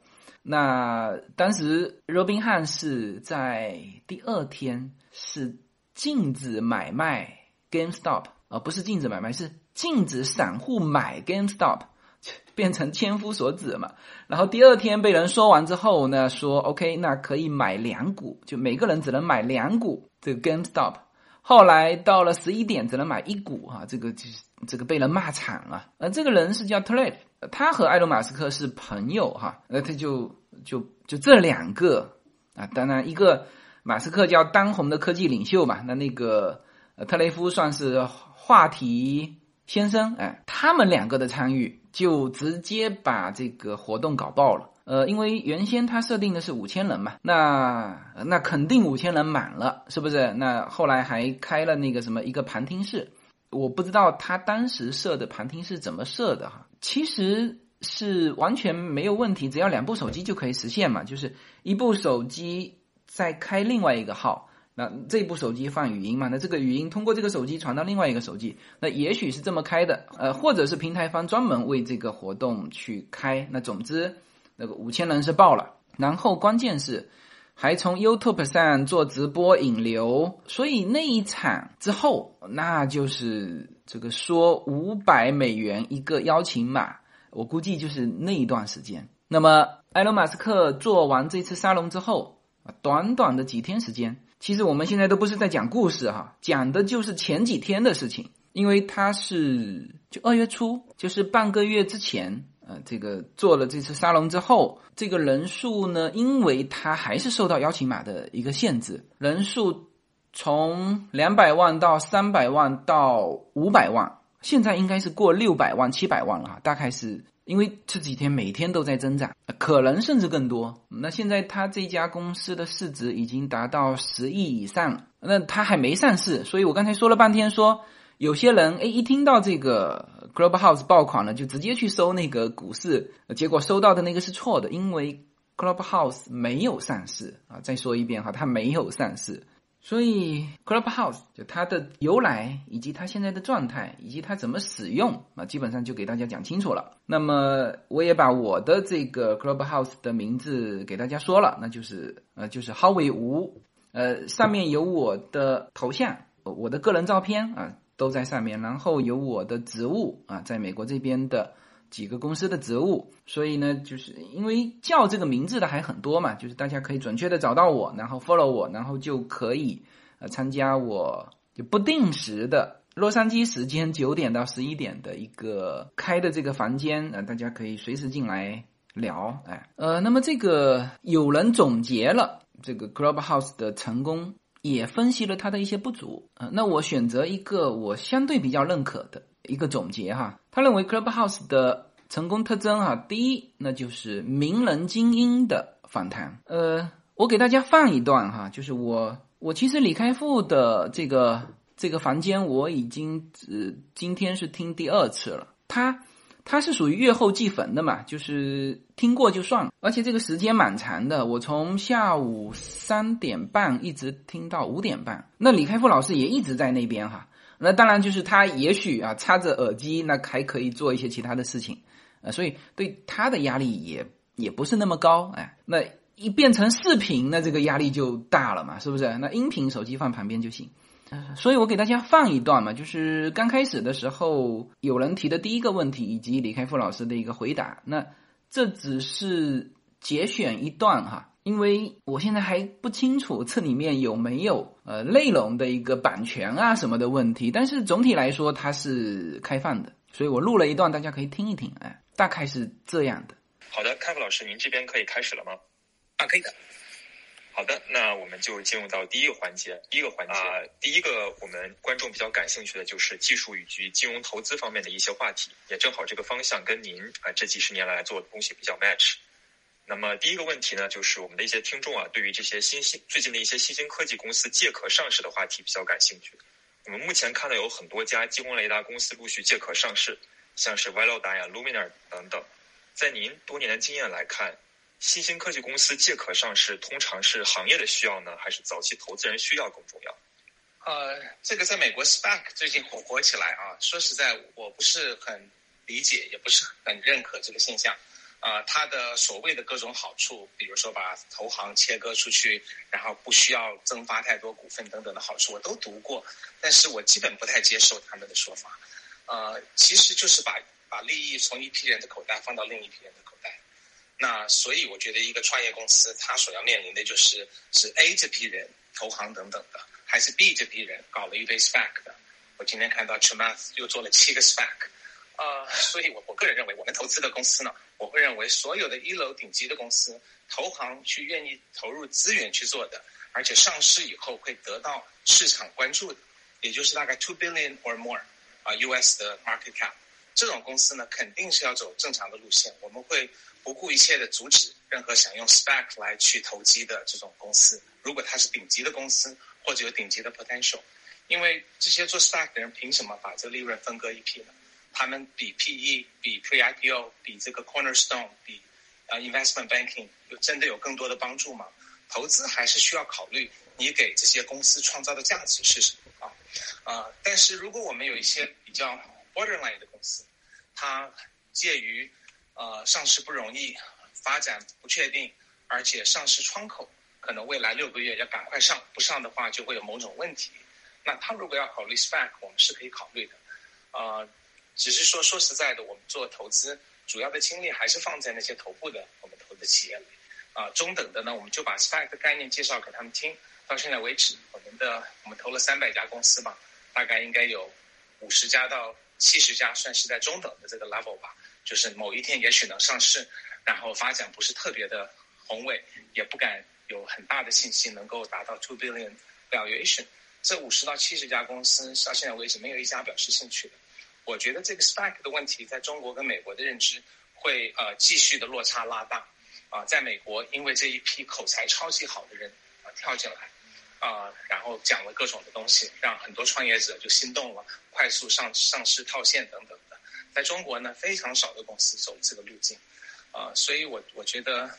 那当时罗宾汉是在第二天是禁止买卖 GameStop，而不是禁止买卖，是禁止散户买 GameStop，(laughs) 变成千夫所指嘛。然后第二天被人说完之后呢，说 OK，那可以买两股，就每个人只能买两股这个 GameStop。后来到了十一点只能买一股啊，这个就是这个被人骂惨了。呃，这个人是叫特雷他和埃隆马斯克是朋友哈，那他就就就这两个啊，当然一个马斯克叫当红的科技领袖嘛，那那个特雷夫算是话题先生，哎，他们两个的参与就直接把这个活动搞爆了。呃，因为原先他设定的是五千人嘛，那那肯定五千人满了，是不是？那后来还开了那个什么一个旁听室，我不知道他当时设的旁听是怎么设的哈，其实是完全没有问题，只要两部手机就可以实现嘛，就是一部手机再开另外一个号，那这部手机放语音嘛，那这个语音通过这个手机传到另外一个手机，那也许是这么开的，呃，或者是平台方专门为这个活动去开，那总之。那个五千人是爆了，然后关键是还从 YouTube 上做直播引流，所以那一场之后，那就是这个说五百美元一个邀请码，我估计就是那一段时间。那么埃隆·马斯克做完这次沙龙之后，短短的几天时间，其实我们现在都不是在讲故事哈，讲的就是前几天的事情，因为他是就二月初，就是半个月之前。呃，这个做了这次沙龙之后，这个人数呢，因为它还是受到邀请码的一个限制，人数从两百万到三百万到五百万，现在应该是过六百万、七百万了。大概是因为这几天每天都在增长，可能甚至更多。那现在他这家公司的市值已经达到十亿以上了，那他还没上市，所以我刚才说了半天说。有些人哎，一听到这个 Clubhouse 爆款了，就直接去搜那个股市，结果搜到的那个是错的，因为 Clubhouse 没有上市啊。再说一遍哈，它没有上市，所以 Clubhouse 就它的由来以及它现在的状态以及它怎么使用啊，基本上就给大家讲清楚了。那么我也把我的这个 Clubhouse 的名字给大家说了，那就是呃，就是 Howie 吴，呃，上面有我的头像，我的个人照片啊。都在上面，然后有我的职务啊，在美国这边的几个公司的职务，所以呢，就是因为叫这个名字的还很多嘛，就是大家可以准确的找到我，然后 follow 我，然后就可以呃参加我就不定时的洛杉矶时间九点到十一点的一个开的这个房间啊，大家可以随时进来聊，哎，呃，那么这个有人总结了这个 Clubhouse 的成功。也分析了它的一些不足啊，那我选择一个我相对比较认可的一个总结哈。他认为 Clubhouse 的成功特征哈，第一那就是名人精英的访谈。呃，我给大家放一段哈，就是我我其实李开复的这个这个房间我已经呃今天是听第二次了，他。它是属于月后祭坟的嘛，就是听过就算了，而且这个时间蛮长的，我从下午三点半一直听到五点半。那李开复老师也一直在那边哈，那当然就是他也许啊插着耳机，那还可以做一些其他的事情，呃，所以对他的压力也也不是那么高，哎，那一变成视频，那这个压力就大了嘛，是不是？那音频手机放旁边就行。所以我给大家放一段嘛，就是刚开始的时候有人提的第一个问题，以及李开复老师的一个回答。那这只是节选一段哈，因为我现在还不清楚这里面有没有呃内容的一个版权啊什么的问题。但是总体来说它是开放的，所以我录了一段，大家可以听一听。哎，大概是这样的。好的，开复老师，您这边可以开始了吗？啊，可以的。好的，那我们就进入到第一个环节。第一个环节啊，第一个我们观众比较感兴趣的就是技术以及金融投资方面的一些话题，也正好这个方向跟您啊这几十年来做的东西比较 match。那么第一个问题呢，就是我们的一些听众啊，对于这些新兴最近的一些新兴科技公司借壳上市的话题比较感兴趣。我们目前看到有很多家激光雷达公司陆续借壳上市，像是 Velodyne、Luminar 等等。在您多年的经验来看。新兴科技公司借壳上市，通常是行业的需要呢，还是早期投资人需要更重要？呃，这个在美国 SPAC 最近火火起来啊。说实在，我不是很理解，也不是很认可这个现象。呃，它的所谓的各种好处，比如说把投行切割出去，然后不需要增发太多股份等等的好处，我都读过，但是我基本不太接受他们的说法。呃，其实就是把把利益从一批人的口袋放到另一批人的。那所以我觉得一个创业公司，它所要面临的就是是 A 这批人投行等等的，还是 B 这批人搞了一堆 SPAC 的。我今天看到 Chamath 又做了七个 SPAC。啊，所以我我个人认为，我们投资的公司呢，我会认为所有的一楼顶级的公司，投行去愿意投入资源去做的，而且上市以后会得到市场关注的，也就是大概 two billion or more 啊 US 的 market cap，这种公司呢，肯定是要走正常的路线。我们会不顾一切的阻止任何想用 SPAC 来去投机的这种公司，如果它是顶级的公司或者有顶级的 potential，因为这些做 SPAC 的人凭什么把这利润分割一批呢？他们比 PE、比 Pre-IPO、比这个 Cornerstone、比呃 Investment Banking 有真的有更多的帮助吗？投资还是需要考虑你给这些公司创造的价值是什么啊？啊，但是如果我们有一些比较 Borderline 的公司，它介于呃上市不容易、发展不确定，而且上市窗口可能未来六个月要赶快上，不上的话就会有某种问题。那他如果要考虑 SPAC，我们是可以考虑的，啊。只是说，说实在的，我们做投资主要的精力还是放在那些头部的我们投的企业里，啊，中等的呢，我们就把 SPAC 的概念介绍给他们听。到现在为止，我们的我们投了三百家公司吧，大概应该有五十家到七十家算是在中等的这个 level 吧，就是某一天也许能上市，然后发展不是特别的宏伟，也不敢有很大的信心能够达到 two billion valuation。这五十到七十家公司到现在为止，没有一家表示兴趣的。我觉得这个 SPAC 的问题，在中国跟美国的认知会呃继续的落差拉大，啊，在美国因为这一批口才超级好的人啊跳进来，啊，然后讲了各种的东西，让很多创业者就心动了，快速上上市套现等等。在中国呢，非常少的公司走这个路径，啊，所以我我觉得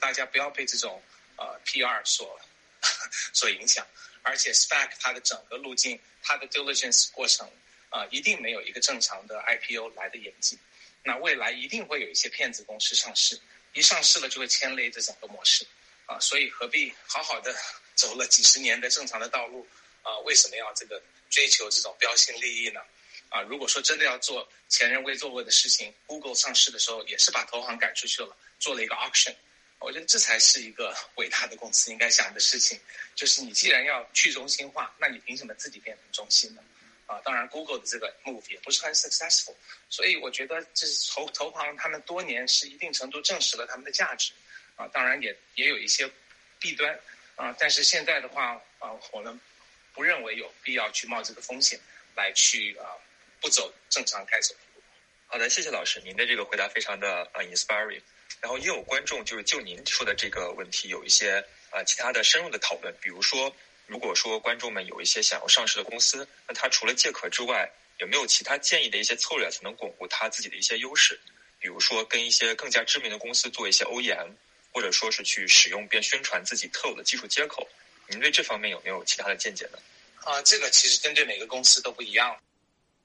大家不要被这种呃 PR 所 (laughs) 所影响，而且 SPAC 它的整个路径，它的 diligence 过程。啊，一定没有一个正常的 IPO 来的严谨。那未来一定会有一些骗子公司上市，一上市了就会牵累这整个模式。啊，所以何必好好的走了几十年的正常的道路？啊，为什么要这个追求这种标新立异呢？啊，如果说真的要做前人未做过的事情，Google 上市的时候也是把投行赶出去了，做了一个 auction。我觉得这才是一个伟大的公司应该想的事情。就是你既然要去中心化，那你凭什么自己变成中心呢？啊，当然，Google 的这个 move 也不是很 successful，所以我觉得这是投投行他们多年是一定程度证实了他们的价值，啊，当然也也有一些弊端，啊，但是现在的话，啊，我们不认为有必要去冒这个风险来去啊不走正常该走的路。好的，谢谢老师，您的这个回答非常的啊 inspiring。然后也有观众就是就您说的这个问题有一些啊其他的深入的讨论，比如说。如果说观众们有一些想要上市的公司，那他除了借壳之外，有没有其他建议的一些策略，才能巩固他自己的一些优势？比如说跟一些更加知名的公司做一些 OEM，或者说是去使用并宣传自己特有的技术接口。您对这方面有没有其他的见解呢？啊，这个其实针对每个公司都不一样。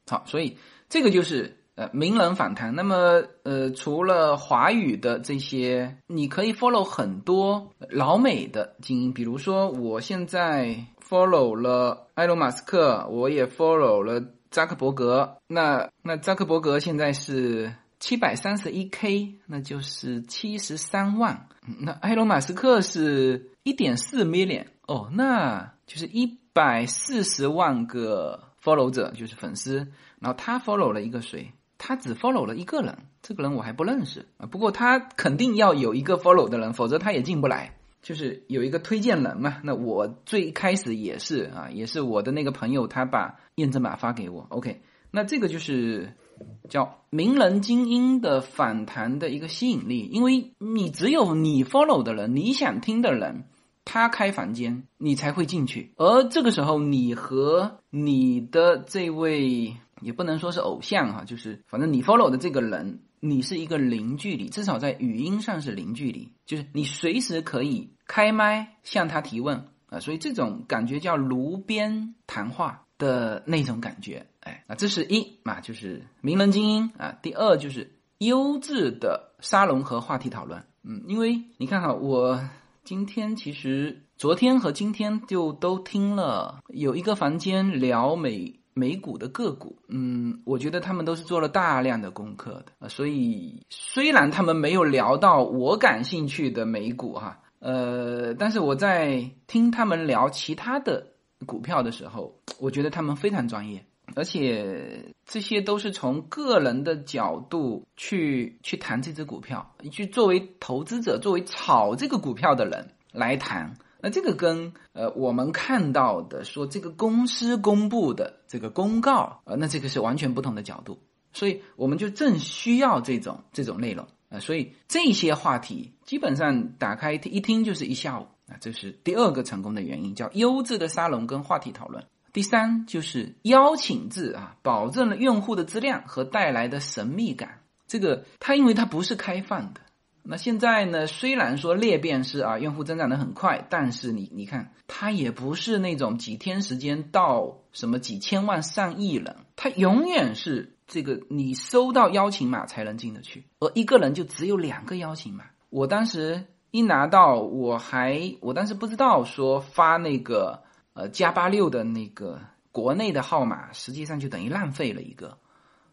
好，所以这个就是。呃，名人访谈。那么，呃，除了华语的这些，你可以 follow 很多老美的精英。比如说，我现在 follow 了埃隆·马斯克，我也 follow 了扎克伯格。那那扎克伯格现在是七百三十一 k，那就是七十三万。那埃隆·马斯克是一点四 million，哦，那就是一百四十万个 follow 者，就是粉丝。然后他 follow 了一个谁？他只 follow 了一个人，这个人我还不认识啊。不过他肯定要有一个 follow 的人，否则他也进不来。就是有一个推荐人嘛。那我最开始也是啊，也是我的那个朋友，他把验证码发给我。OK，那这个就是叫名人精英的反弹的一个吸引力，因为你只有你 follow 的人，你想听的人，他开房间，你才会进去。而这个时候，你和你的这位。也不能说是偶像哈，就是反正你 follow 的这个人，你是一个零距离，至少在语音上是零距离，就是你随时可以开麦向他提问啊，所以这种感觉叫炉边谈话的那种感觉，哎，啊，这是一啊，就是名人精英啊。第二就是优质的沙龙和话题讨论。嗯，因为你看哈，我今天其实昨天和今天就都听了有一个房间聊美美股的个股。嗯，我觉得他们都是做了大量的功课的啊，所以虽然他们没有聊到我感兴趣的美股哈。呃，但是我在听他们聊其他的股票的时候，我觉得他们非常专业，而且这些都是从个人的角度去去谈这只股票，去作为投资者、作为炒这个股票的人来谈。那这个跟呃我们看到的说这个公司公布的这个公告，呃，那这个是完全不同的角度，所以我们就正需要这种这种内容。啊，所以这些话题基本上打开一听就是一下午啊，这是第二个成功的原因，叫优质的沙龙跟话题讨论。第三就是邀请制啊，保证了用户的质量和带来的神秘感。这个它因为它不是开放的，那现在呢，虽然说裂变是啊，用户增长的很快，但是你你看它也不是那种几天时间到什么几千万上亿人，它永远是。这个你收到邀请码才能进得去，而一个人就只有两个邀请码。我当时一拿到，我还我当时不知道说发那个呃加八六的那个国内的号码，实际上就等于浪费了一个，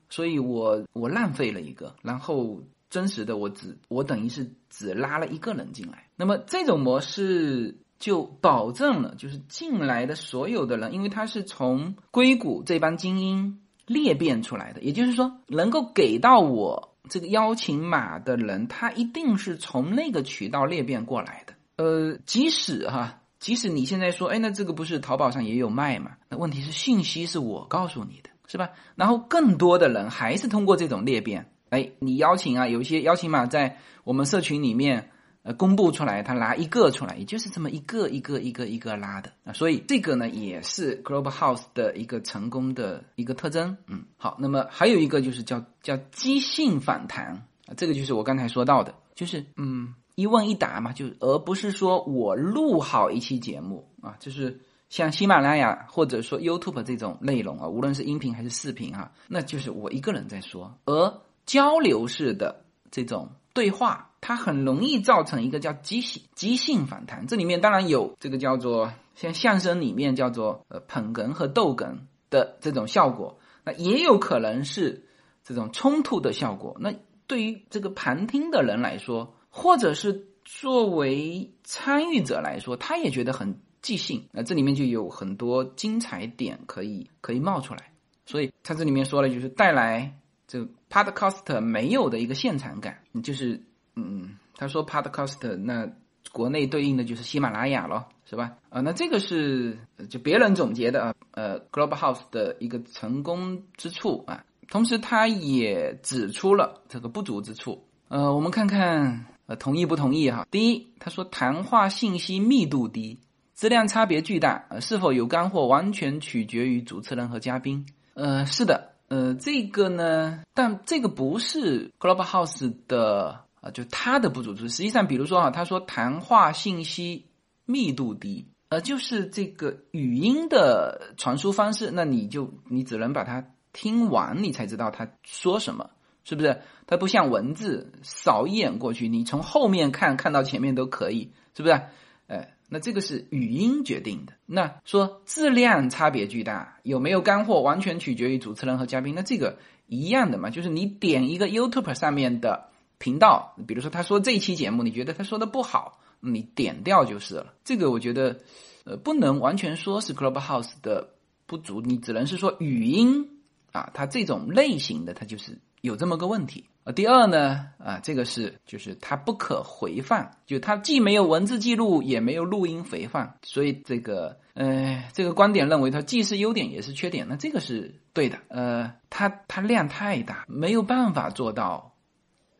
所以我我浪费了一个，然后真实的我只我等于是只拉了一个人进来。那么这种模式就保证了，就是进来的所有的人，因为他是从硅谷这帮精英。裂变出来的，也就是说，能够给到我这个邀请码的人，他一定是从那个渠道裂变过来的。呃，即使哈，即使你现在说，哎，那这个不是淘宝上也有卖嘛？那问题是信息是我告诉你的，是吧？然后更多的人还是通过这种裂变，哎，你邀请啊，有一些邀请码在我们社群里面。呃公布出来，他拿一个出来，也就是这么一个一个一个一个拉的啊，所以这个呢也是 Global House 的一个成功的一个特征。嗯，好，那么还有一个就是叫叫即兴反弹啊，这个就是我刚才说到的，就是嗯一问一答嘛，就而不是说我录好一期节目啊，就是像喜马拉雅或者说 YouTube 这种内容啊，无论是音频还是视频哈，那就是我一个人在说，而交流式的这种对话。它很容易造成一个叫即兴即兴反弹，这里面当然有这个叫做像相声里面叫做呃捧哏和逗哏的这种效果，那也有可能是这种冲突的效果。那对于这个旁听的人来说，或者是作为参与者来说，他也觉得很即兴。那这里面就有很多精彩点可以可以冒出来。所以他这里面说了，就是带来这 podcast 没有的一个现场感，就是。嗯，他说 Podcast 那国内对应的就是喜马拉雅了，是吧？啊，那这个是就别人总结的啊，呃，Global House 的一个成功之处啊，同时他也指出了这个不足之处。呃，我们看看呃同意不同意哈？第一，他说谈话信息密度低，质量差别巨大，呃，是否有干货完全取决于主持人和嘉宾。呃，是的，呃，这个呢，但这个不是 Global House 的。啊，就他的不足之处，实际上，比如说啊，他说谈话信息密度低，呃，就是这个语音的传输方式，那你就你只能把它听完，你才知道他说什么，是不是？它不像文字，扫一眼过去，你从后面看看到前面都可以，是不是？哎，那这个是语音决定的。那说质量差别巨大，有没有干货，完全取决于主持人和嘉宾。那这个一样的嘛，就是你点一个 YouTube 上面的。频道，比如说他说这一期节目，你觉得他说的不好，你点掉就是了。这个我觉得，呃，不能完全说是 Clubhouse 的不足，你只能是说语音啊，它这种类型的它就是有这么个问题。呃，第二呢，啊，这个是就是它不可回放，就它既没有文字记录，也没有录音回放，所以这个，呃，这个观点认为它既是优点也是缺点，那这个是对的。呃，它它量太大，没有办法做到。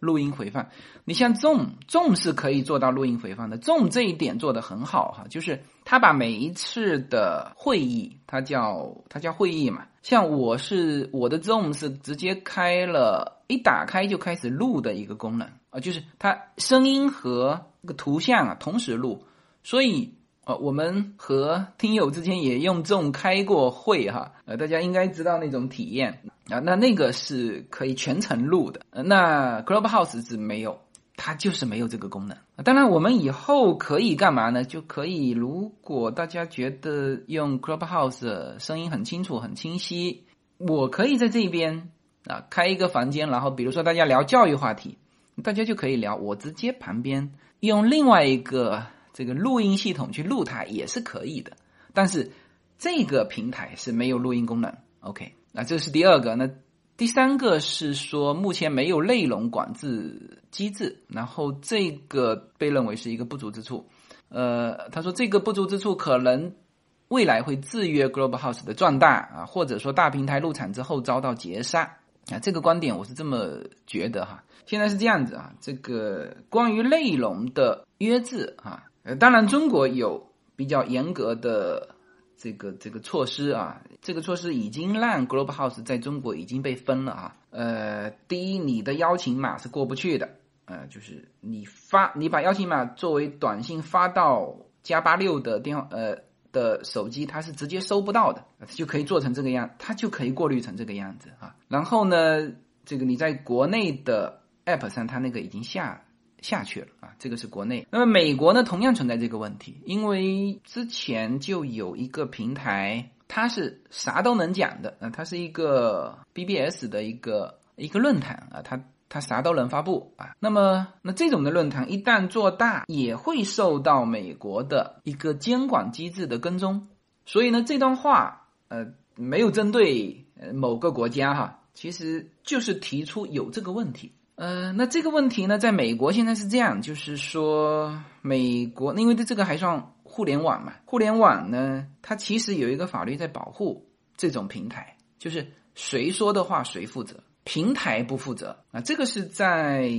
录音回放，你像 Zoom，Zoom 是可以做到录音回放的。Zoom 这一点做得很好哈，就是他把每一次的会议，它叫它叫会议嘛。像我是我的 Zoom 是直接开了，一打开就开始录的一个功能啊，就是它声音和个图像啊同时录，所以呃，我们和听友之间也用这种开过会哈，呃，大家应该知道那种体验啊，那那个是可以全程录的，呃、那 Clubhouse 是没有，它就是没有这个功能。当然，我们以后可以干嘛呢？就可以，如果大家觉得用 Clubhouse 声音很清楚、很清晰，我可以在这边啊开一个房间，然后比如说大家聊教育话题，大家就可以聊，我直接旁边用另外一个。这个录音系统去录它也是可以的，但是这个平台是没有录音功能。OK，那这是第二个。那第三个是说目前没有内容管制机制，然后这个被认为是一个不足之处。呃，他说这个不足之处可能未来会制约 Global House 的壮大啊，或者说大平台入场之后遭到截杀啊。这个观点我是这么觉得哈。现在是这样子啊，这个关于内容的约制啊。呃，当然，中国有比较严格的这个这个措施啊，这个措施已经让 Global House 在中国已经被封了啊。呃，第一，你的邀请码是过不去的，呃，就是你发你把邀请码作为短信发到加八六的电话呃的手机，它是直接收不到的，就可以做成这个样，它就可以过滤成这个样子啊。然后呢，这个你在国内的 App 上，它那个已经下。下去了啊，这个是国内。那么美国呢，同样存在这个问题，因为之前就有一个平台，它是啥都能讲的啊，它是一个 BBS 的一个一个论坛啊，它它啥都能发布啊。那么那这种的论坛一旦做大，也会受到美国的一个监管机制的跟踪。所以呢，这段话呃没有针对某个国家哈，其实就是提出有这个问题。呃，那这个问题呢，在美国现在是这样，就是说，美国因为这个还算互联网嘛，互联网呢，它其实有一个法律在保护这种平台，就是谁说的话谁负责，平台不负责啊。这个是在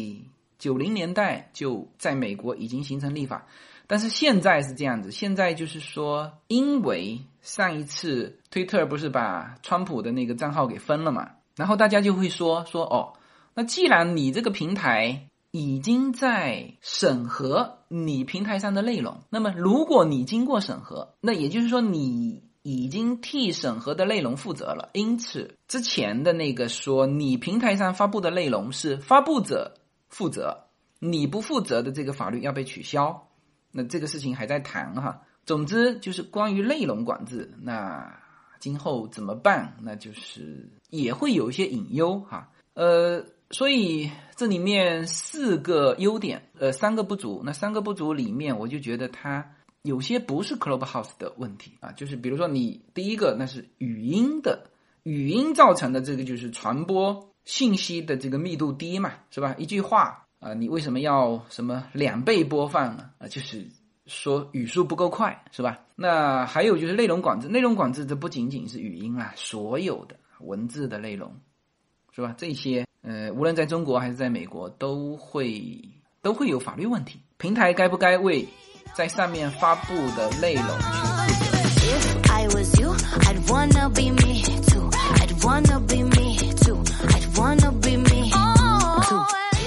九零年代就在美国已经形成立法，但是现在是这样子，现在就是说，因为上一次推特不是把川普的那个账号给封了嘛，然后大家就会说说哦。那既然你这个平台已经在审核你平台上的内容，那么如果你经过审核，那也就是说你已经替审核的内容负责了。因此，之前的那个说你平台上发布的内容是发布者负责，你不负责的这个法律要被取消。那这个事情还在谈哈。总之就是关于内容管制，那今后怎么办？那就是也会有一些隐忧哈。呃。所以这里面四个优点，呃，三个不足。那三个不足里面，我就觉得它有些不是 Clubhouse 的问题啊，就是比如说你第一个那是语音的，语音造成的这个就是传播信息的这个密度低嘛，是吧？一句话啊，你为什么要什么两倍播放呢？啊，就是说语速不够快，是吧？那还有就是内容管制，内容管制这不仅仅是语音啊，所有的文字的内容，是吧？这些。呃，无论在中国还是在美国，都会都会有法律问题。平台该不该为在上面发布的内容去负责？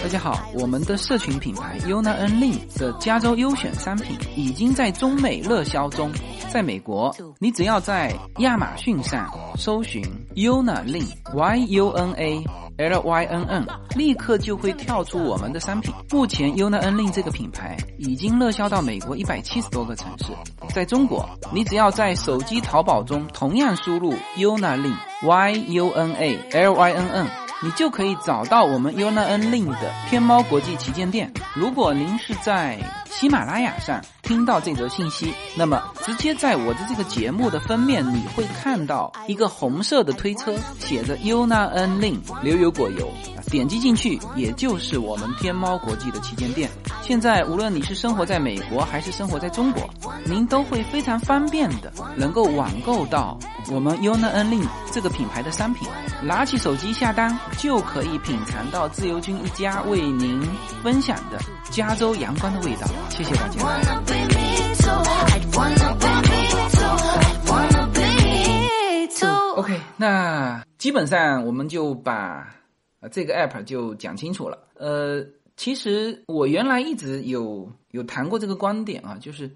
大家好，我们的社群品牌 Yuna N Lin 的加州优选商品已经在中美热销中。在美国，你只要在亚马逊上搜寻 Yuna Lin Y U N A。L Y N N，立刻就会跳出我们的商品。目前 u n a n l i n 这个品牌已经热销到美国一百七十多个城市。在中国，你只要在手机淘宝中同样输入 u n a l i n Y U N A L Y N N 你就可以找到我们 u n a n l i n 的天猫国际旗舰店。如果您是在喜马拉雅上听到这则信息，那么直接在我的这个节目的封面，你会看到一个红色的推车，写着 Yuna N Lin 牛油果油，点击进去，也就是我们天猫国际的旗舰店。现在无论你是生活在美国还是生活在中国，您都会非常方便的能够网购到我们 Yuna N Lin 这个品牌的商品，拿起手机下单就可以品尝到自由军一家为您分享的加州阳光的味道。谢谢大家。OK，那基本上我们就把这个 app 就讲清楚了。呃，其实我原来一直有有谈过这个观点啊，就是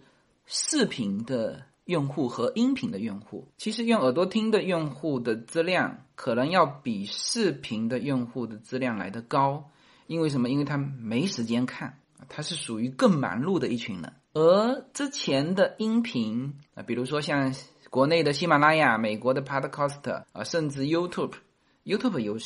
视频的用户和音频的用户。其实用耳朵听的用户的质量可能要比视频的用户的质量来得高，因为什么？因为他没时间看，他是属于更忙碌的一群人。而之前的音频啊，比如说像国内的喜马拉雅、美国的 Podcast 啊，甚至 YouTube，YouTube 有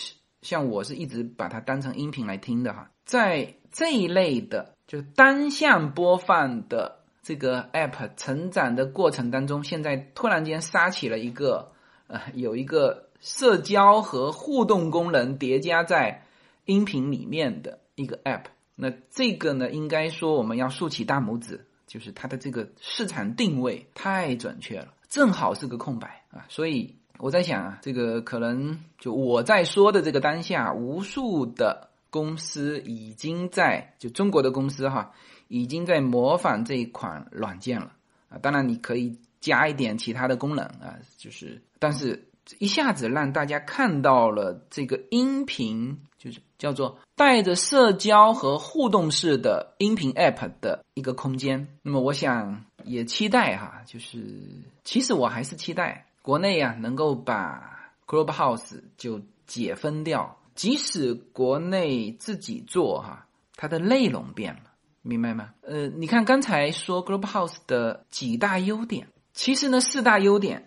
像我是一直把它当成音频来听的哈，在这一类的就单向播放的这个 App 成长的过程当中，现在突然间杀起了一个呃，有一个社交和互动功能叠加在音频里面的一个 App，那这个呢，应该说我们要竖起大拇指。就是它的这个市场定位太准确了，正好是个空白啊，所以我在想啊，这个可能就我在说的这个当下，无数的公司已经在就中国的公司哈，已经在模仿这一款软件了啊。当然你可以加一点其他的功能啊，就是但是一下子让大家看到了这个音频。就是叫做带着社交和互动式的音频 App 的一个空间。那么，我想也期待哈，就是其实我还是期待国内啊能够把 Clubhouse 就解分掉。即使国内自己做哈，它的内容变了，明白吗？呃，你看刚才说 Clubhouse 的几大优点，其实呢四大优点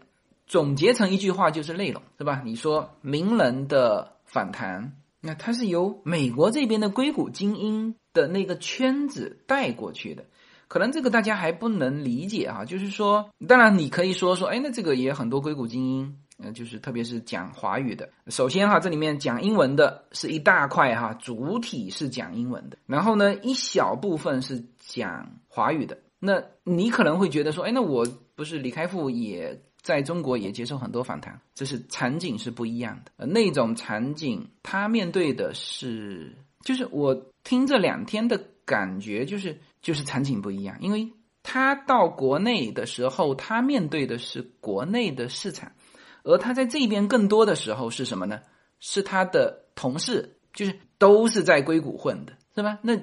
总结成一句话就是内容，是吧？你说名人的访谈。那它是由美国这边的硅谷精英的那个圈子带过去的，可能这个大家还不能理解哈。就是说，当然你可以说说，哎，那这个也很多硅谷精英，嗯，就是特别是讲华语的。首先哈，这里面讲英文的是一大块哈，主体是讲英文的，然后呢，一小部分是讲华语的。那你可能会觉得说，哎，那我不是李开复也。在中国也接受很多访谈，这是场景是不一样的。那种场景，他面对的是，就是我听这两天的感觉，就是就是场景不一样。因为他到国内的时候，他面对的是国内的市场，而他在这边更多的时候是什么呢？是他的同事，就是都是在硅谷混的，是吧？那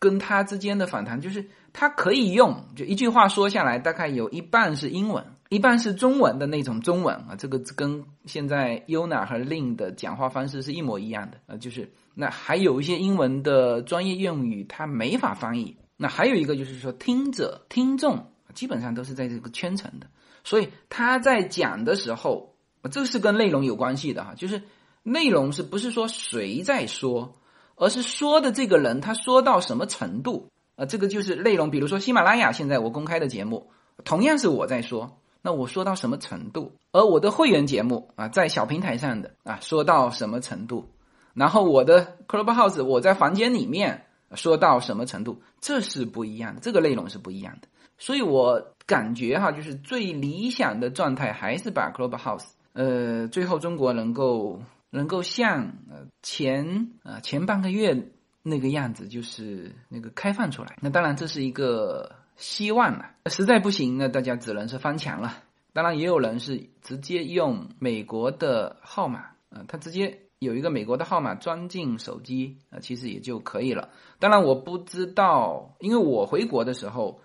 跟他之间的访谈，就是他可以用，就一句话说下来，大概有一半是英文。一般是中文的那种中文啊，这个跟现在 Yuna 和 Lin 的讲话方式是一模一样的啊，就是那还有一些英文的专业用语它没法翻译。那还有一个就是说，听者听众基本上都是在这个圈层的，所以他在讲的时候，这是跟内容有关系的哈，就是内容是不是说谁在说，而是说的这个人他说到什么程度啊？这个就是内容。比如说喜马拉雅现在我公开的节目，同样是我在说。那我说到什么程度？而我的会员节目啊，在小平台上的啊，说到什么程度？然后我的 Clubhouse，我在房间里面说到什么程度？这是不一样的，这个内容是不一样的。所以我感觉哈，就是最理想的状态还是把 Clubhouse，呃，最后中国能够能够像呃前呃前半个月那个样子，就是那个开放出来。那当然这是一个。希望了，实在不行那大家只能是翻墙了。当然，也有人是直接用美国的号码，啊，他直接有一个美国的号码装进手机，啊，其实也就可以了。当然，我不知道，因为我回国的时候，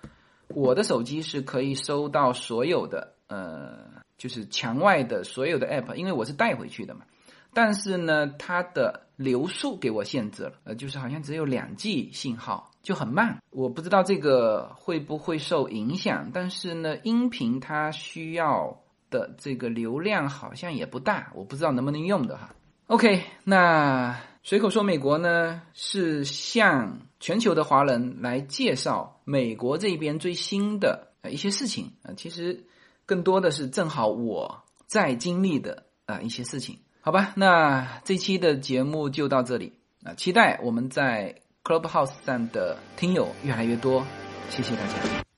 我的手机是可以收到所有的，呃，就是墙外的所有的 app，因为我是带回去的嘛。但是呢，它的流速给我限制了，呃，就是好像只有两 G 信号，就很慢。我不知道这个会不会受影响，但是呢，音频它需要的这个流量好像也不大，我不知道能不能用的哈。OK，那随口说美国呢，是向全球的华人来介绍美国这边最新的呃一些事情啊，其实更多的是正好我在经历的啊一些事情。好吧，那这期的节目就到这里啊！期待我们在 Clubhouse 上的听友越来越多，谢谢大家。